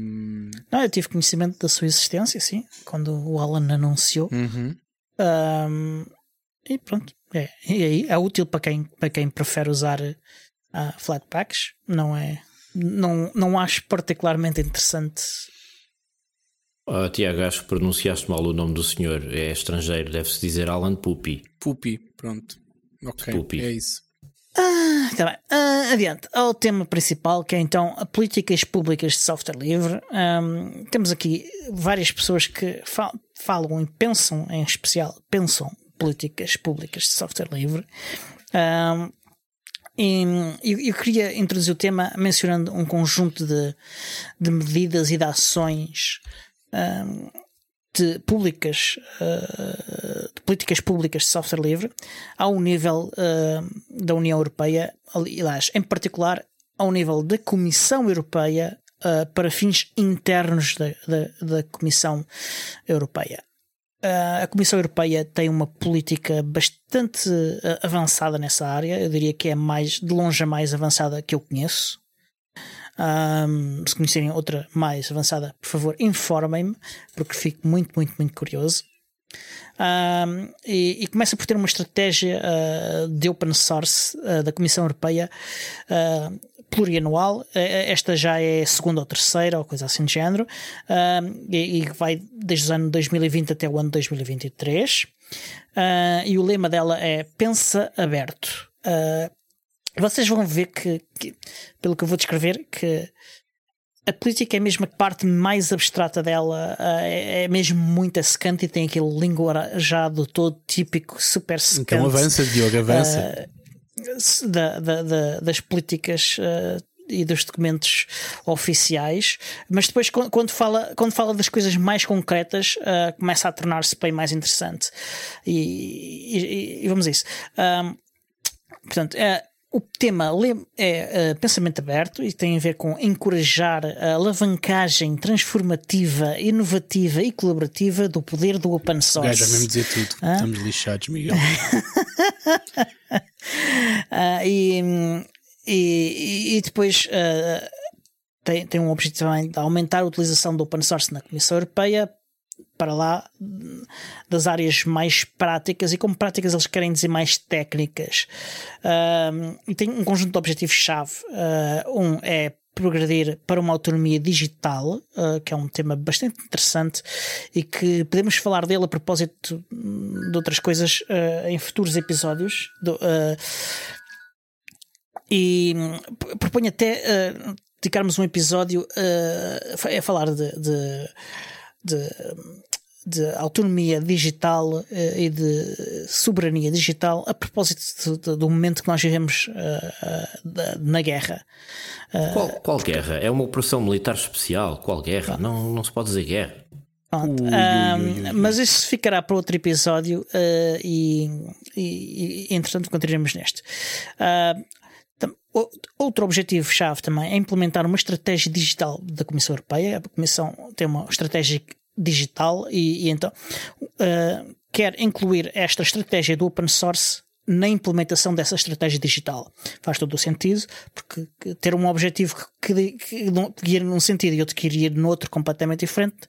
Speaker 1: Não, eu tive conhecimento da sua existência, sim, quando o Alan anunciou.
Speaker 2: Uhum.
Speaker 1: Um, e pronto, é, e aí é útil para quem, para quem prefere usar uh, Flatpaks. Não é. Não, não acho particularmente interessante.
Speaker 3: Oh, Tiago, acho que pronunciaste mal o nome do senhor. É estrangeiro, deve-se dizer Alan Pupi.
Speaker 2: Pupi, pronto. Ok, Pupi. é isso.
Speaker 1: Ah, tá bem. Ah, adiante ao tema principal, que é então políticas públicas de software livre. Um, temos aqui várias pessoas que fal falam e pensam, em especial, pensam políticas públicas de software livre. Um, e eu, eu, queria introduzir o tema mencionando um conjunto de, de medidas e de ações de públicas, uh, de políticas públicas de software livre ao nível uh, da União Europeia, aliás, em particular ao nível da Comissão Europeia uh, para fins internos da, da, da Comissão Europeia. a Comissão Europeia tem uma política bastante avançada nessa área, eu diria que é mais de longe a mais avançada que eu conheço. Um, se conhecerem outra mais avançada, por favor, informem-me, porque fico muito, muito, muito curioso. Um, e, e, começa por ter uma estratégia uh, de open source uh, da Comissão Europeia uh, plurianual. esta já é a segunda ou terceira, ou coisa assim de género, e, e, vai desde o ano 2020 até o ano 2023. e o lema dela é Pensa Aberto. Vocês vão ver que, que, pelo que eu vou descrever, que a política é mesmo a parte mais abstrata dela, é, é mesmo muito secante e tem aquele linguajado todo típico, super secante.
Speaker 2: Então avança, Diogo, avança.
Speaker 1: Uh, da, da, da, das políticas uh, e dos documentos oficiais, mas depois quando fala, quando fala das coisas mais concretas uh, começa a tornar-se bem mais interessante e, e, e vamos a isso. Um, portanto, é o tema é uh, pensamento aberto e tem a ver com encorajar a alavancagem transformativa, inovativa e colaborativa do poder do open source.
Speaker 2: Gajo, mesmo dizer tudo. Hã? Estamos lixados, Miguel.
Speaker 1: uh, e, e, e, depois uh, tem, tem um objetivo de aumentar a utilização do open source na Comissão Europeia para lá das áreas mais práticas e como práticas eles querem dizer mais técnicas e tem um conjunto de objetivos-chave uh, um é progredir para uma autonomia digital, uh, que é um tema bastante interessante e que podemos falar dele a propósito de outras coisas uh, em futuros episódios. Do, e proponho até dedicarmos um episódio a falar de, de de, de autonomia digital uh, e de soberania digital a propósito do, do momento que nós vivemos uh, uh, na guerra.
Speaker 3: Qual, qual, guerra? É uma operação militar especial? Qual guerra? Não, não se pode dizer guerra.
Speaker 1: Ui, ui, ui, mas isso ficará para outro episódio e, e, e, entretanto continuaremos neste. Outro objetivo-chave também é implementar uma estratégia digital da Comissão Europeia. A Comissão tem uma estratégia digital e, e então uh, quer incluir esta estratégia do open source na implementação dessa estratégia digital. Faz todo o sentido, porque ter um objetivo que, que, que ir num sentido e outro que iria noutro completamente diferente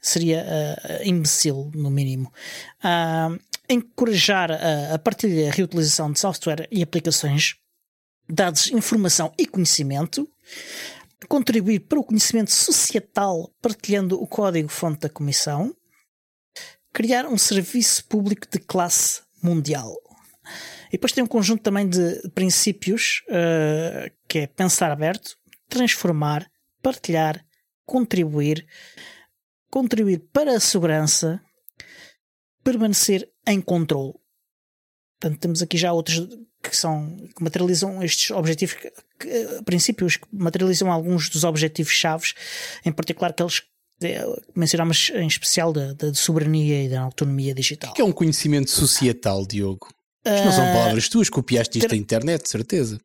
Speaker 1: seria uh, imbecil, no mínimo. Uh, encorajar a, a partilha e a reutilização de software e aplicações, dados, informação e conhecimento, contribuir para o conhecimento societal partilhando o código-fonte da Comissão, criar um serviço público de classe mundial. E depois tem um conjunto também de princípios uh, que é pensar aberto, transformar, partilhar, contribuir, contribuir para a segurança, permanecer em controle. Portanto, temos aqui já outros que são que materializam estes objetivos, que, que, princípios que materializam alguns dos objetivos chaves, em particular aqueles que mencionámos em especial da, da soberania e da autonomia digital.
Speaker 2: O que é um conhecimento societal, Diogo? Isto não são ah, palavras tuas, copiaste isto da internet, de certeza.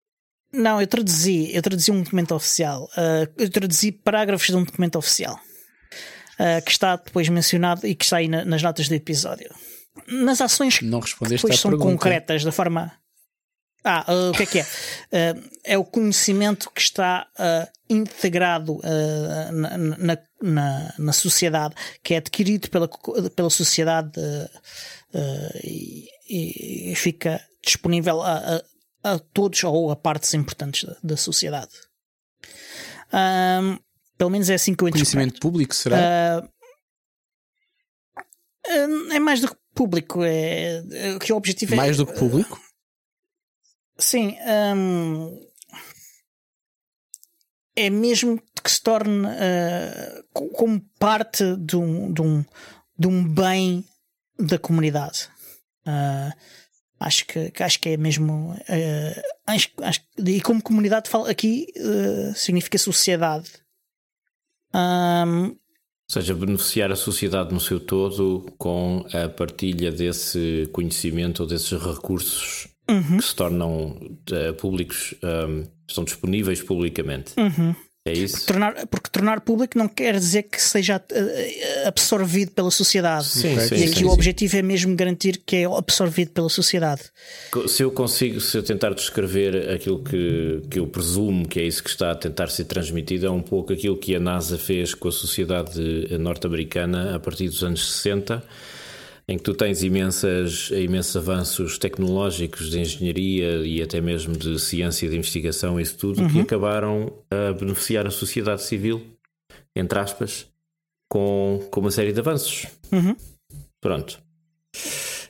Speaker 1: Não, eu traduzi, eu traduzi um documento oficial. Uh, eu traduzi parágrafos de um documento oficial. Uh, que está depois mencionado e que está aí na, nas notas do episódio. Nas ações
Speaker 2: não
Speaker 1: que depois são
Speaker 2: pergunta.
Speaker 1: concretas, da forma. Ah, uh, o que é que é? Uh, é o conhecimento que está uh, integrado na, na, na, na, sociedade, que é adquirido pela, pela sociedade e, e, fica disponível a, a, a, todos ou a partes importantes da, da sociedade. pelo menos é assim que eu
Speaker 2: interpreto. Conhecimento público, será?
Speaker 1: é mais do que público. É, é, que o objetivo
Speaker 2: Mais é, do que público?
Speaker 1: Sim. Um, é mesmo que se torne uh, como parte de um, de, um, de um bem da comunidade. Uh, acho, que, acho que é mesmo. Uh, acho, acho, e como comunidade, aqui significa sociedade. Um,
Speaker 3: ou seja, beneficiar a sociedade no seu todo com a partilha desse conhecimento ou desses recursos uhum. que se tornam uh, públicos, um, estão disponíveis publicamente.
Speaker 1: Uhum.
Speaker 3: É isso?
Speaker 1: Porque tornar, porque tornar público não quer dizer que seja eh, absorvido pela sociedade.
Speaker 3: Sim, sim,
Speaker 1: e aqui
Speaker 3: sim,
Speaker 1: o objetivo é mesmo garantir que é absorvido pela sociedade.
Speaker 3: Se eu consigo, se eu tentar descrever aquilo que, que eu presumo que é isso que está a tentar ser transmitido, é um pouco aquilo que a NASA fez com a sociedade norte-americana a partir dos anos 60 em que tu tens imensas, imensos avanços tecnológicos de engenharia e até mesmo de ciência de investigação, isso tudo, uhum. que acabaram a beneficiar a sociedade civil, entre aspas, com, com uma série de avanços.
Speaker 1: Uhum.
Speaker 3: Pronto.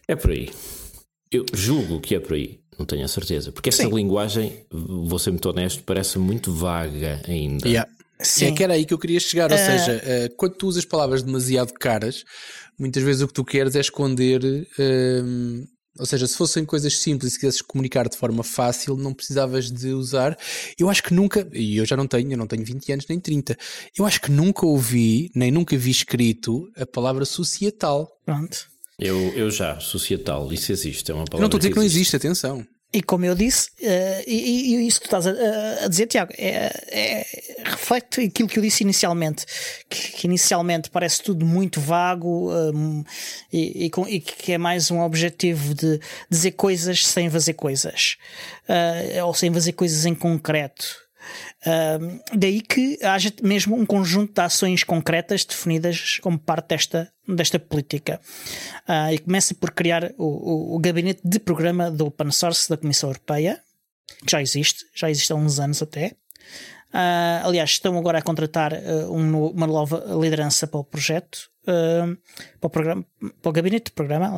Speaker 3: É por aí. Eu julgo que é por aí, não tenho a certeza. Porque essa Sim. linguagem, vou ser muito honesto, parece muito vaga ainda.
Speaker 2: Yeah. Sim. É que era aí que eu queria chegar, ou uh... seja, uh, quando tu usas palavras demasiado caras, muitas vezes o que tu queres é esconder. Uh, ou seja, se fossem coisas simples e quisesses comunicar de forma fácil, não precisavas de usar. Eu acho que nunca, e eu já não tenho, eu não tenho 20 anos nem 30, eu acho que nunca ouvi, nem nunca vi escrito a palavra societal.
Speaker 1: Pronto.
Speaker 3: Eu, eu já, societal, isso existe, é uma palavra. Eu
Speaker 2: não estou a dizer
Speaker 3: que,
Speaker 2: que não existe, atenção.
Speaker 1: E como eu disse, uh, e, e, isso que tu estás a, a dizer, Tiago, é, é, reflete aquilo que eu disse inicialmente, que, que inicialmente parece tudo muito vago um, e, e, que é mais um objetivo de dizer coisas sem fazer coisas, uh, ou sem fazer coisas em concreto. Uh, daí que haja mesmo um conjunto de ações concretas definidas como parte desta, desta política. Uh, e começa por criar o, o, o, gabinete de programa do open source da Comissão Europeia, que já existe, já existe há uns anos até. Uh, aliás, estão agora a contratar um, uma nova liderança para o projeto, para, o programa, para o gabinete de programa.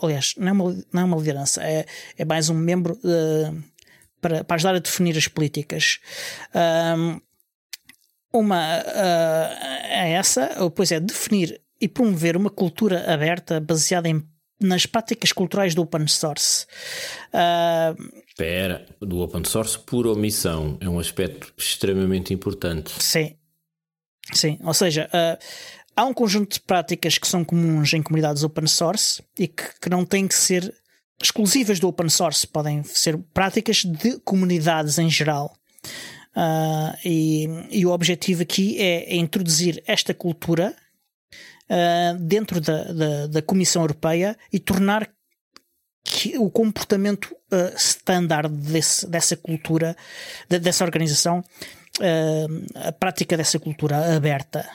Speaker 1: aliás, não é, uma, não é uma liderança, é, é mais um membro para, para ajudar a definir as políticas. Um, uma uh, é essa, pois é, definir e promover uma cultura aberta baseada em, nas práticas culturais do open source. Uh,
Speaker 3: Espera, do open source por omissão é um aspecto extremamente importante.
Speaker 1: Sim, sim, ou seja, uh, há um conjunto de práticas que são comuns em comunidades open source e que, que não têm que ser exclusivas do open source, podem ser práticas de comunidades em geral. Uh, e, e, o objetivo aqui é, introduzir esta cultura uh, dentro da, da, da, Comissão Europeia e tornar que o comportamento uh, standard dessa cultura, de, dessa organização, a prática dessa cultura aberta.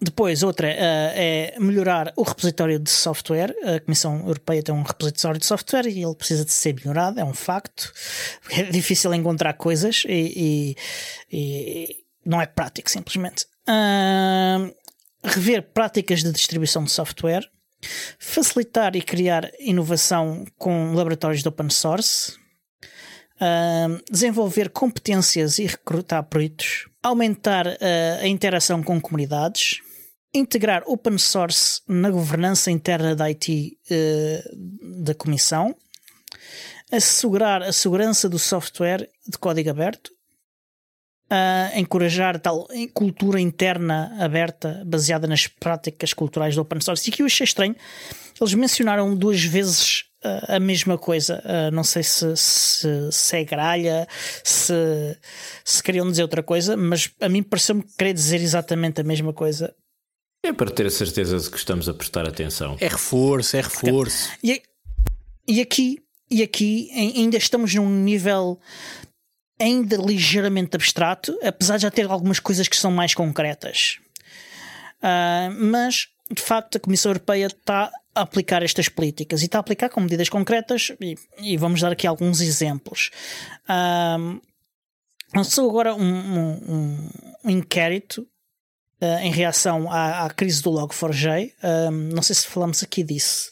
Speaker 1: Depois, outra uh, é melhorar o repositório de software. A Comissão Europeia tem um repositório de software e ele precisa de ser melhorado, é um facto. É difícil encontrar coisas e, e, e não é prático, simplesmente. Uh, rever práticas de distribuição de software facilitar e criar inovação com laboratórios de open source, uh, desenvolver competências e recrutar peritos, aumentar uh, a interação com comunidades, integrar open source na governança interna da IT uh, da Comissão, assegurar a segurança do software de código aberto, uh, encorajar tal cultura interna aberta baseada nas práticas culturais do open source. E que eu achei estranho, eles mencionaram duas vezes a mesma coisa. Uh, não sei se, se, se é gralha, se, se queriam dizer outra coisa, mas a mim pareceu-me querer dizer exatamente a mesma coisa.
Speaker 3: É para ter a certeza de que estamos a prestar atenção.
Speaker 2: É reforço, é reforço.
Speaker 1: E, e aqui, e aqui ainda estamos num nível ainda ligeiramente abstrato, apesar de já ter algumas coisas que são mais concretas. Uh, mas, de facto, a Comissão Europeia está a aplicar estas políticas e está a aplicar com medidas concretas e, e vamos dar aqui alguns exemplos. Uh, lançou agora um, um, um inquérito Uh, em reação à, à, crise do Log4j. Uh, não sei se falamos aqui disso.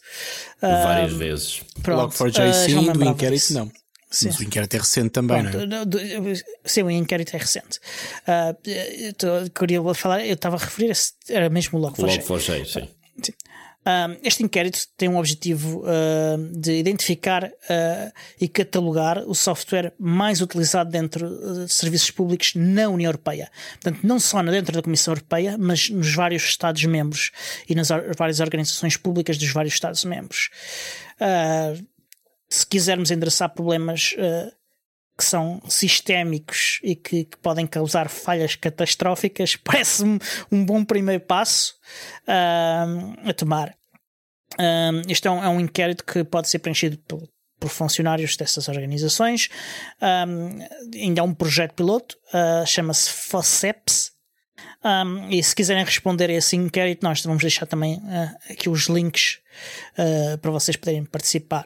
Speaker 3: Uh, Várias vezes.
Speaker 2: Log4j sim, do inquérito disso. não. Sim. Mas o inquérito é recente também, Pronto, não é?
Speaker 1: Sim, o inquérito é recente. Uh, queria falar, eu estava a referir, a, era mesmo o Log4j.
Speaker 3: Log4j, sim. sim.
Speaker 1: Uh, este inquérito tem um objetivo uh, de identificar uh, e catalogar o software mais utilizado dentro de serviços públicos na União Europeia. Portanto, não só dentro da Comissão Europeia, mas nos vários Estados-membros e nas várias organizações públicas dos vários Estados-membros se quisermos endereçar problemas uh, que são sistémicos e que, que, podem causar falhas catastróficas, parece-me um bom primeiro passo uh, a tomar. Uh, este é um, é um, inquérito que pode ser preenchido por, por funcionários dessas organizações. Ainda é um projeto piloto, chama-se FOSEPS. Um, e se quiserem responder a esse inquérito, nós vamos deixar também uh, aqui os links uh, para vocês poderem participar.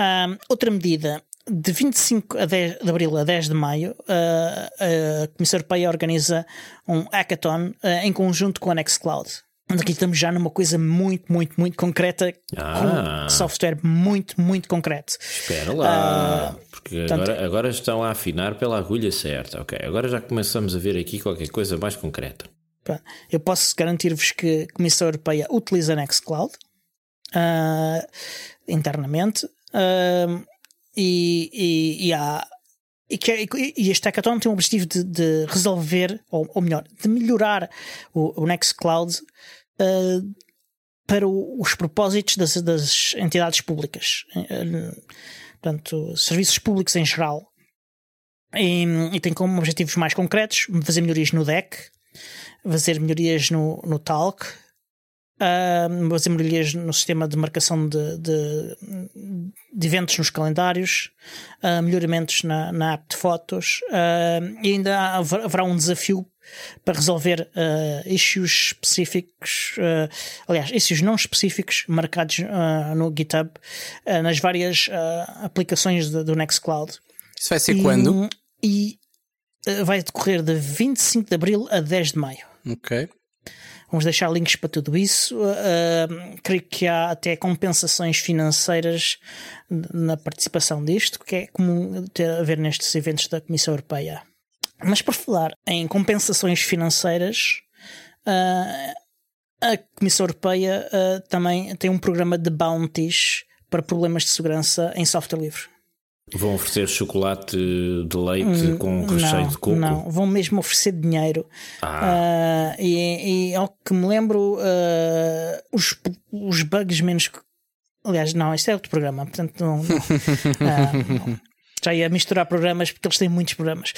Speaker 1: Um, outra medida, de 25 a 10 de abril a 10 de maio, uh, a Comissão Europeia organiza um hackathon uh, em conjunto com a Nextcloud. Aqui estamos já numa coisa muito, muito, muito concreta, ah. com software muito, muito concreto.
Speaker 3: Espera lá, uh, porque portanto, agora, agora estão a afinar pela agulha certa. Ok, agora já começamos a ver aqui qualquer coisa mais concreta.
Speaker 1: Eu posso garantir-vos que a Comissão Europeia utiliza a Nextcloud uh, internamente E, e, e, há, e, que, e este hackathon tem o objetivo de, de resolver, ou, ou, melhor, de melhorar o, o Nextcloud uh, para o, os propósitos das, das entidades públicas. Uh, portanto, serviços públicos em geral. E, e, tem como objetivos mais concretos fazer melhorias no deck, fazer melhorias no, no Talk, uh, fazer melhorias no sistema de marcação de, de, de eventos nos calendários, uh, melhoramentos na, na, app de fotos uh, e ainda haverá um desafio para resolver uh, issues específicos, uh, aliás, issues não específicos marcados uh, no GitHub nas várias aplicações de, do Nextcloud.
Speaker 2: Isso vai ser e, quando?
Speaker 1: E vai decorrer de 25 de abril a 10 de maio.
Speaker 2: Ok.
Speaker 1: Vamos deixar links para tudo isso. Uh, creio que há até compensações financeiras na participação disto, que é comum ter a ver nestes eventos da Comissão Europeia. Mas por falar em compensações financeiras, uh, a Comissão Europeia uh, também tem um programa de bounties para problemas de segurança em software livre.
Speaker 3: Vão oferecer chocolate de leite hum, com recheio
Speaker 1: não,
Speaker 3: de coco?
Speaker 1: Não, vão mesmo oferecer dinheiro. Ah. Uh, e, e, ao que me lembro, uh, os, os bugs menos. Aliás, não, este é outro programa, portanto não, não, uh, não. Já ia misturar programas porque eles têm muitos programas.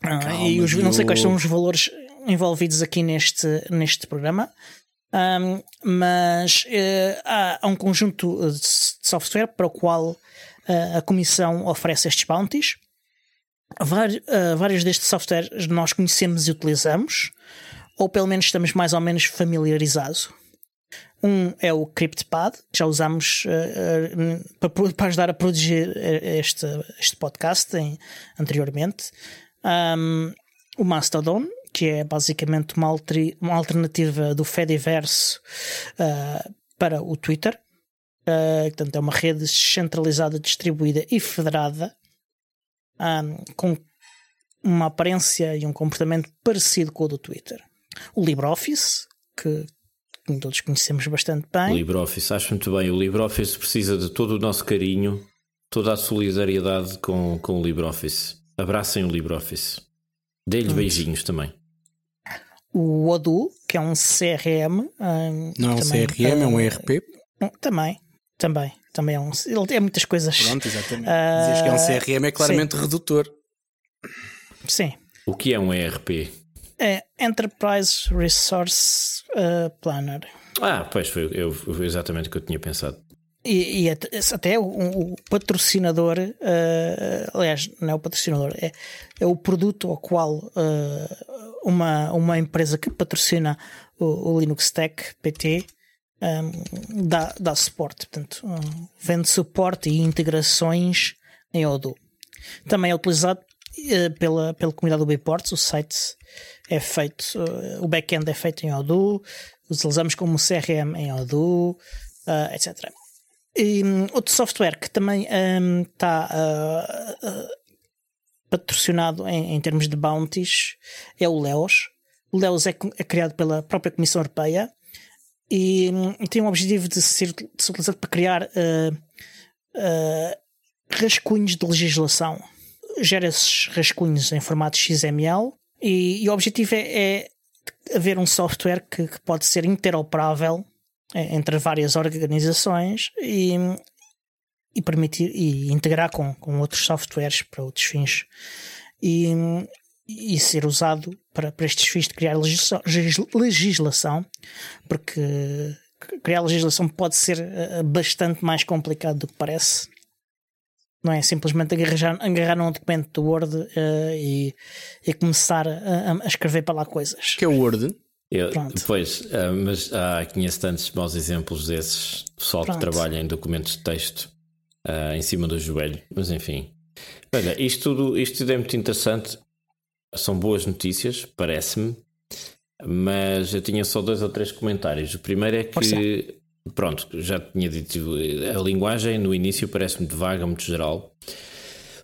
Speaker 1: Calma, e os, não sei quais são os valores envolvidos aqui neste, neste programa. Um, mas há, há, um conjunto de software para o qual a Comissão oferece estes bounties. Vários, uh, destes softwares nós conhecemos e utilizamos, ou pelo menos estamos mais ou menos familiarizados. Um é o CryptPad, que já usamos para, para, ajudar a produzir este, este podcast em, anteriormente. Um, o Mastodon, que é basicamente uma, uma alternativa do Fediverse uh, para o Twitter. Uh, portanto, é uma rede centralizada, distribuída e federada, um, com uma aparência e um comportamento parecido com o do Twitter. O LibreOffice, que todos conhecemos bastante bem.
Speaker 3: O LibreOffice, acho muito bem. O LibreOffice precisa de todo o nosso carinho, toda a solidariedade com, com o LibreOffice. Abracem o LibreOffice. Dê-lhe beijinhos também
Speaker 1: o Odoo, que é um CRM. Um,
Speaker 2: não é um CRM, é um ERP?
Speaker 1: Também, também, também é um. Ele tem muitas coisas.
Speaker 2: Pronto, exatamente. Uh, Dizes que é um CRM, é claramente sim. redutor.
Speaker 1: Sim.
Speaker 3: O que é um ERP?
Speaker 1: É Enterprise Resource uh, Planner.
Speaker 3: Ah, pois foi, eu, exatamente o que eu tinha pensado.
Speaker 1: E, e até o, o patrocinador, uh, aliás, não é o patrocinador, é, é o produto ao qual uh, uma, uma empresa que patrocina o, o Linux Tech PT um, dá, dá suporte, portanto, um, vende suporte e integrações em Odoo. Também é utilizado uh, pela, pela comunidade do Biports, o site é feito, uh, o backend é feito em Odoo, utilizamos como CRM em Odoo, uh, etc. E um, outro software que também está patrocinado em, em termos de bounties é o LEOS. O LEOS é, é criado pela própria Comissão Europeia e, e, tem o objetivo de ser, de ser utilizado para criar uh, uh, rascunhos de legislação. Gera esses rascunhos em formato XML e, e o objetivo é, é, haver um software que, que pode ser interoperável é, entre várias organizações e, e permitir e integrar com, com outros softwares para outros fins e, e ser usado para, para estes fins de criar legislação, porque criar legislação pode ser eh, bastante mais complicado do que parece. Não é simplesmente agarrar, agarrar num documento do Word uh, e, e começar a, a, escrever para lá coisas.
Speaker 2: Que é o Word?
Speaker 3: Eu, pois, uh, mas ah, conheço tantos maus exemplos desses pessoal Pronto. que trabalha em documentos de texto uh, em cima do joelho. Mas enfim. Olha, isto tudo, isto tudo é muito interessante. São boas notícias, parece-me. Mas eu tinha só dois ou três comentários. O primeiro é que, pronto, já tinha dito, a linguagem no início parece-me de vaga, muito geral.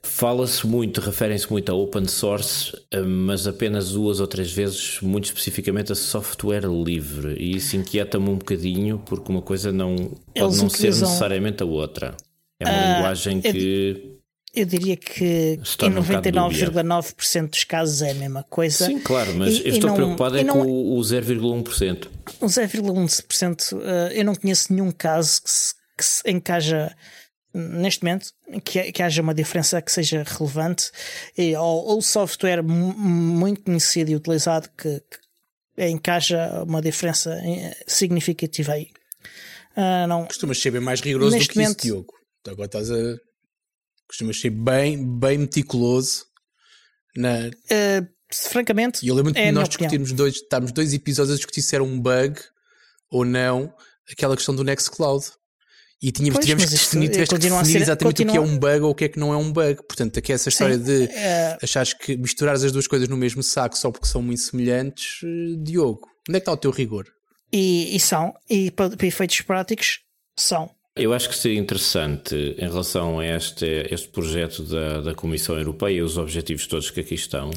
Speaker 3: Fala-se muito, referem-se muito a open source, mas apenas duas ou três vezes, muito especificamente a software livre. E isso inquieta-me um bocadinho, porque uma coisa não pode não ser necessariamente a outra. É uma uh, linguagem que.
Speaker 1: Eu, diria que em 99,9% dos casos é a mesma coisa.
Speaker 3: Sim, claro, mas e, eu estou não, preocupado é não, com o 0,1%.
Speaker 1: O 0,1%, uh, eu não conheço nenhum caso que, se, que se encaja neste momento que, que, haja uma diferença que seja relevante e, ou, ou software muito conhecido e utilizado que, que encaja uma diferença eh, significativa aí. Uh, não.
Speaker 2: Costumas ser bem mais rigoroso neste do que momento, isso, Diogo. Agora estás a. costumas ser bem, bem meticuloso na.
Speaker 1: Uh, francamente.
Speaker 2: E eu lembro-me é de nós discutirmos dois, estávamos dois episódios a discutir se era um bug ou não aquela questão do Nextcloud. E tínhamos, pois, tínhamos que definir, tiveste que definir ser, exatamente continua... o que é um bug ou o que é que não é um bug. Portanto, aqui essa história Sim, de é... achares que misturar as duas coisas no mesmo saco só porque são muito semelhantes, eh, Diogo, onde é que está o teu rigor?
Speaker 1: E, e são, e para efeitos práticos, são.
Speaker 3: Eu acho que seria interessante em relação a este, este projeto da, da Comissão Europeia e os objetivos todos que aqui estão.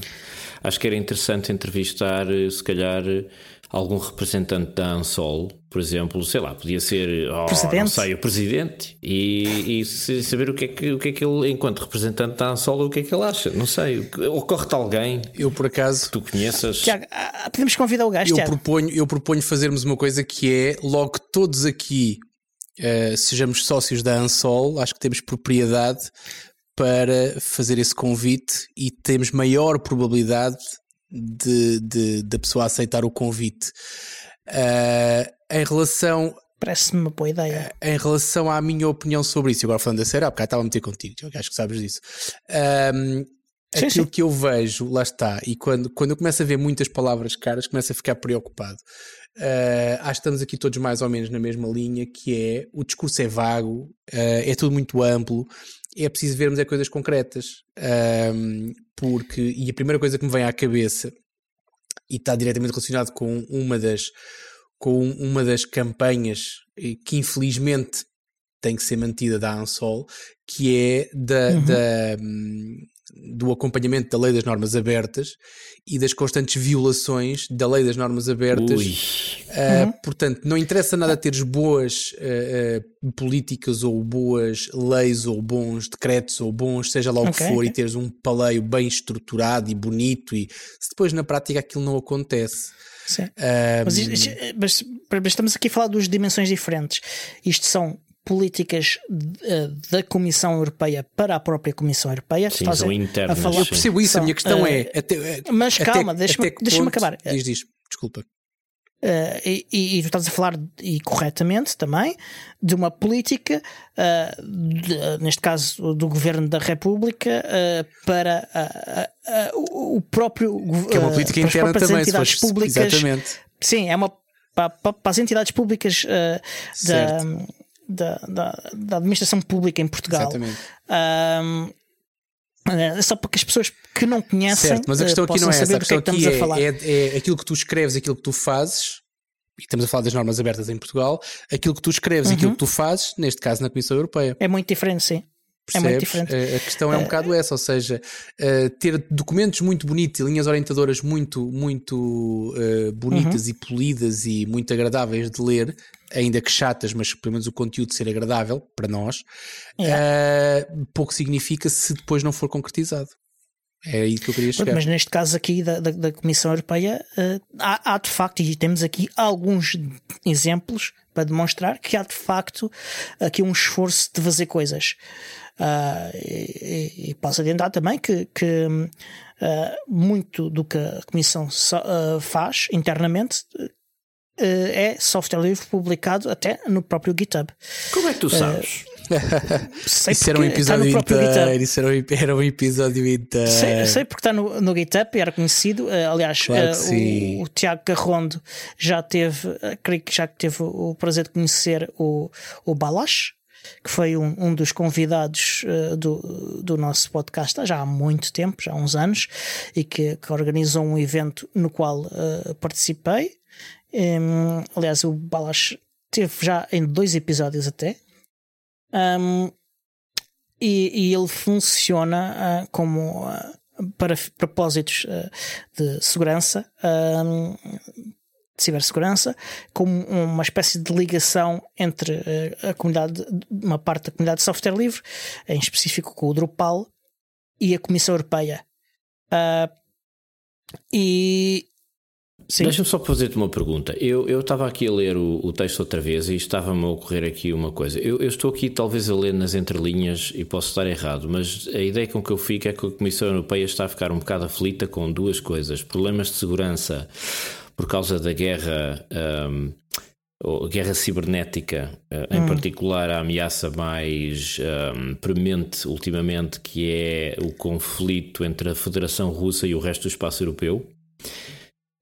Speaker 3: Acho que era interessante entrevistar, se calhar, algum representante da ANSOL, por exemplo, sei lá, podia ser oh, não sei, o presidente e, e, saber o que, é que, o que é que ele, enquanto representante da ANSOL, o que é que ele acha. Não sei, ocorre-te alguém
Speaker 2: eu, por acaso,
Speaker 3: que tu conheças.
Speaker 1: Tiago, ah, podemos convidar o gajo.
Speaker 2: Eu proponho, eu proponho fazermos uma coisa que é logo todos aqui uh, sejamos sócios da Ansol, acho que temos propriedade para fazer esse convite e temos maior probabilidade de, de, de pessoa aceitar o convite. Uh, em relação.
Speaker 1: Parece-me uma boa ideia.
Speaker 2: Em relação à minha opinião sobre isso, agora falando a sério, há bocado estava a meter contigo, acho que sabes disso. Um, sim, aquilo sim. que eu vejo, lá está, e quando, quando eu começo a ver muitas palavras caras, começo a ficar preocupado. Uh, acho que estamos aqui todos mais ou menos na mesma linha, que é o discurso é vago, uh, é tudo muito amplo, é preciso vermos é coisas concretas. Um, porque, e a primeira coisa que me vem à cabeça, e está diretamente relacionado com uma das, com uma das campanhas que infelizmente tem que ser mantida da ANSOL, que é da, uhum. da, hum, do acompanhamento da lei das normas abertas e das constantes violações da lei das normas abertas. Uh, uhum. Portanto, não interessa nada teres boas uh, uh, políticas ou boas leis ou bons decretos ou bons, seja lá o okay, que for, e teres um paleio bem estruturado e bonito, e se depois na prática aquilo não acontece.
Speaker 1: Sim. Mas, mas, mas, estamos aqui a falar de duas dimensões diferentes. Isto são políticas uh, da Comissão Europeia para a própria Comissão Europeia.
Speaker 3: Sim, são internas.
Speaker 2: Falar, eu percebo isso, são, a minha questão uh, é.
Speaker 1: Até, mas calma, deixa-me deixa acabar.
Speaker 2: Diz, diz, desculpa.
Speaker 1: Uh, e, e, tu estás a falar, e corretamente também, de uma política, uh, de, neste caso do Governo da República, uh, para o próprio.
Speaker 2: que é uma política interna também,
Speaker 1: entidades
Speaker 2: se
Speaker 1: públicas.
Speaker 2: Exatamente.
Speaker 1: Sim, é uma. Para, para as entidades públicas da da, da, da administração pública em Portugal.
Speaker 2: Exatamente.
Speaker 1: Um, é só para que as pessoas que não conhecem.
Speaker 2: Certo, mas a questão aqui não é essa. A questão que é aqui é, é, é, aquilo que tu escreves, aquilo que tu fazes, e estamos a falar das normas abertas em Portugal, aquilo que tu escreves e uhum. aquilo que tu fazes, neste caso na Comissão Europeia.
Speaker 1: É muito diferente, sim. Percebes? É muito diferente.
Speaker 2: A questão é um uh, bocado essa, ou seja, uh, ter documentos muito bonitos e linhas orientadoras muito, muito uh, bonitas uhum. e polidas e muito agradáveis de ler, ainda que chatas, mas pelo menos o conteúdo ser agradável para nós, pouco significa se depois não for concretizado. É aí que eu queria chegar.
Speaker 1: Mas neste caso aqui da, da, da Comissão Europeia, há, há de facto, e temos aqui alguns exemplos para demonstrar que há de facto aqui um esforço de fazer coisas. Uh, e, e, posso adiantar também que, que uh, muito do que a Comissão so, uh, faz internamente é software livre publicado até no próprio GitHub.
Speaker 3: Como é que tu sabes?
Speaker 1: sei
Speaker 2: isso era um episódio inteiro. Isso era um, era um episódio inteiro.
Speaker 1: Sei, sei porque está no, no GitHub e era conhecido. aliás, claro o, o, Tiago Carrondo já teve, creio que já teve o prazer de conhecer o, o Balash que foi um, um dos convidados uh, do, do nosso podcast já há muito tempo, já há uns anos, e que, que organizou um evento no qual uh, participei. Um, aliás, o Balas teve já em dois episódios até. Um, e, e, ele funciona uh, como para propósitos de segurança de cibersegurança, como uma espécie de ligação entre a comunidade, uma parte da comunidade de software livre, em específico com o Drupal, e a Comissão Europeia. Uh, e.
Speaker 3: Deixa-me só fazer-te uma pergunta. Eu estava aqui a ler o, o, texto outra vez e estava-me a ocorrer aqui uma coisa. Eu, eu, estou aqui talvez a ler nas entrelinhas e posso estar errado, mas a ideia com que eu fico é que a Comissão Europeia está a ficar um bocado aflita com duas coisas: problemas de segurança por causa da guerra, um, ou guerra cibernética, uh, em hum. particular a ameaça mais um, premente ultimamente, que é o conflito entre a Federação Russa e o resto do espaço europeu.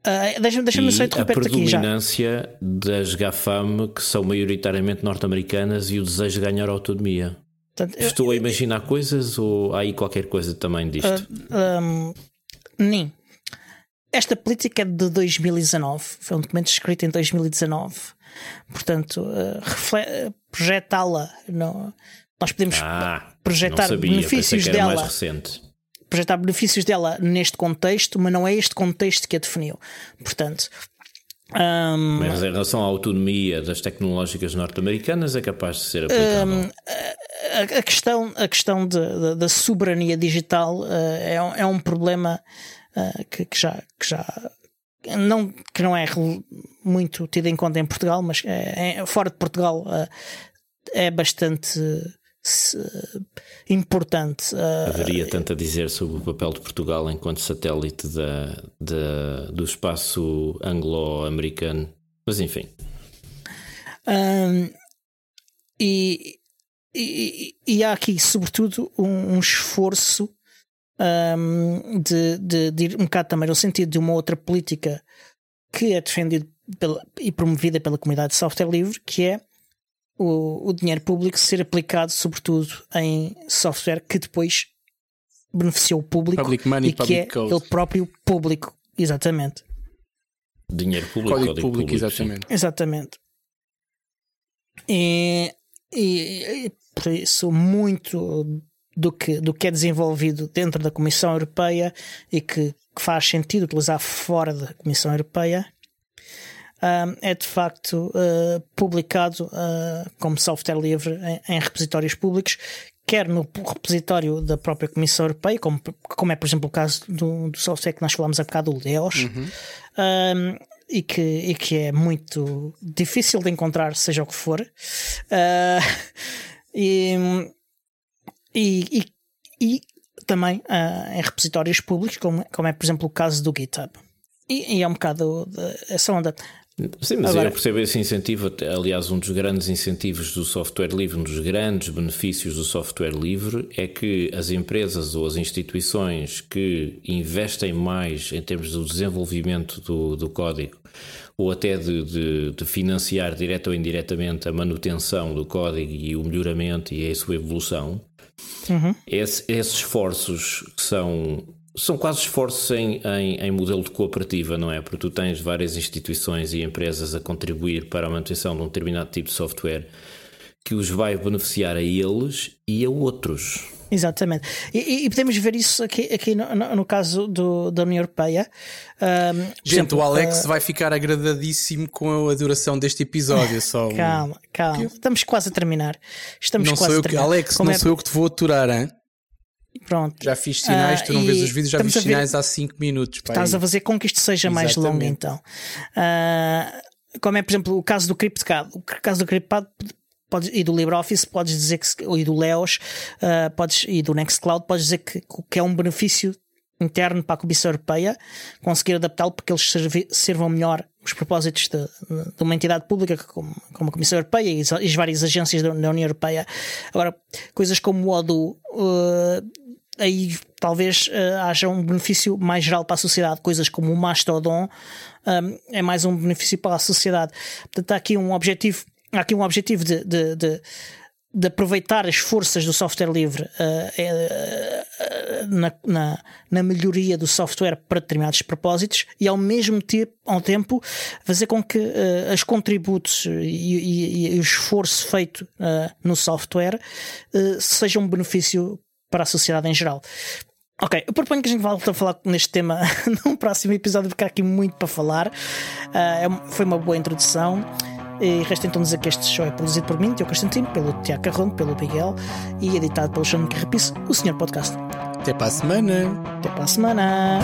Speaker 1: Uh, Deixa-me deixa só interromper
Speaker 3: aqui já. A predominância das GAFAM, que são maioritariamente norte-americanas, e o desejo de ganhar autonomia. Portanto, Estou eu, a imaginar eu, coisas ou há aí qualquer coisa também disto?
Speaker 1: Uh, um, nem. Esta política é de 2019, foi um documento escrito em 2019, portanto, uh, projetá-la. Nós podemos ah, projetar sabia, benefícios dela. Projetar benefícios dela neste contexto, mas não é este contexto que a definiu. Portanto, um,
Speaker 3: Mas em relação à autonomia das tecnológicas norte-americanas é capaz de ser aplicável. Um,
Speaker 1: a, a, questão, a questão de, de, da soberania digital uh, é, é, um problema uh, que, que, já, que já não, que não é muito tido em conta em Portugal, mas é, é, fora de Portugal uh, é bastante importante. Uh,
Speaker 3: Haveria tanto a dizer sobre o papel de Portugal enquanto satélite da, da do espaço anglo-americano, mas enfim.
Speaker 1: Um, e, e, e, há aqui, sobretudo, um, um esforço um, de, de, de, ir um bocado também no sentido de uma outra política que é defendida pela, e promovida pela comunidade de software livre, que é o, o dinheiro público ser aplicado, sobretudo, em software que depois beneficia o público
Speaker 2: public money,
Speaker 1: e que é
Speaker 2: code.
Speaker 1: ele próprio público, exatamente.
Speaker 3: Dinheiro público,
Speaker 2: código, código público, público, exatamente.
Speaker 1: Sim. Exatamente. E, e, e, por isso, muito do que, do que é desenvolvido dentro da Comissão Europeia e que, que faz sentido utilizar fora da Comissão Europeia um, é de facto uh, publicado uh, como software livre em, em, repositórios públicos, quer no repositório da própria Comissão Europeia, como, como é, por exemplo, o caso do, do software que nós falámos há bocado, o Leos, uhum. um, e, que, e que é muito difícil de encontrar, seja o que for. Uh, e, e, e, também em repositórios públicos, como, como é, por exemplo, o caso do GitHub. E, e é um bocado essa onda.
Speaker 3: Sim, mas Agora, eu percebo esse incentivo. Aliás, um dos grandes incentivos do software livre, um dos grandes benefícios do software livre é que as empresas ou as instituições que investem mais em termos do desenvolvimento do, do código ou até de, de, de, financiar direta ou indiretamente a manutenção do código e o melhoramento e a sua evolução, uhum. esse, esses esforços são são quase esforços em, em, em, modelo de cooperativa, não é? Porque tu tens várias instituições e empresas a contribuir para a manutenção de um determinado tipo de software que os vai beneficiar a eles e a outros.
Speaker 1: Exatamente. E, e podemos ver isso aqui, aqui no, no caso do, da União Europeia. Um,
Speaker 2: Gente, exemplo, o Alex uh... vai ficar agradadíssimo com a duração deste episódio. Só
Speaker 1: calma, calma. Estamos quase a terminar. Estamos
Speaker 2: não
Speaker 1: quase
Speaker 2: sou
Speaker 1: a terminar.
Speaker 2: Que, Alex, Como não é... sou eu que te vou aturar, hein?
Speaker 1: Pronto.
Speaker 2: Já fiz sinais, uh, tu não vês os vídeos, já fiz sinais há 5 minutos.
Speaker 1: Estás a fazer com que isto seja Exatamente. mais longo então. Uh, como é, por exemplo, o caso do CryptCAD. O caso do CryptCAD e do LibreOffice, podes dizer que, e do Leos, uh, podes, e do Nextcloud, podes dizer que, que é um benefício interno para a Comissão Europeia conseguir adaptá-lo para que eles servi, servam melhor os propósitos de, de, uma entidade pública como, como a Comissão Europeia e, as várias agências da, União Europeia. Agora, coisas como o ODU, uh, aí talvez uh, haja um benefício mais geral para a sociedade. Coisas como o Mastodon um, é mais um benefício para a sociedade. Portanto, há aqui um objetivo, há aqui um objetivo de, de, de, de aproveitar as forças do software livre uh, uh, na, na, na, melhoria do software para determinados propósitos e ao mesmo tempo, ao tempo fazer com que uh, os contributos e, e, e, o esforço feito no software seja um benefício para a sociedade em geral. Ok, eu proponho que a gente volte a falar neste tema num próximo episódio, porque há aqui muito para falar. Uh, foi uma boa introdução. E resta então dizer que este show é produzido por mim, Tiago Constantino, pelo Tiago Carrão, pelo Miguel e editado pelo João Carrapice, o Senhor Podcast.
Speaker 2: Até para a semana.
Speaker 1: Até para a semana.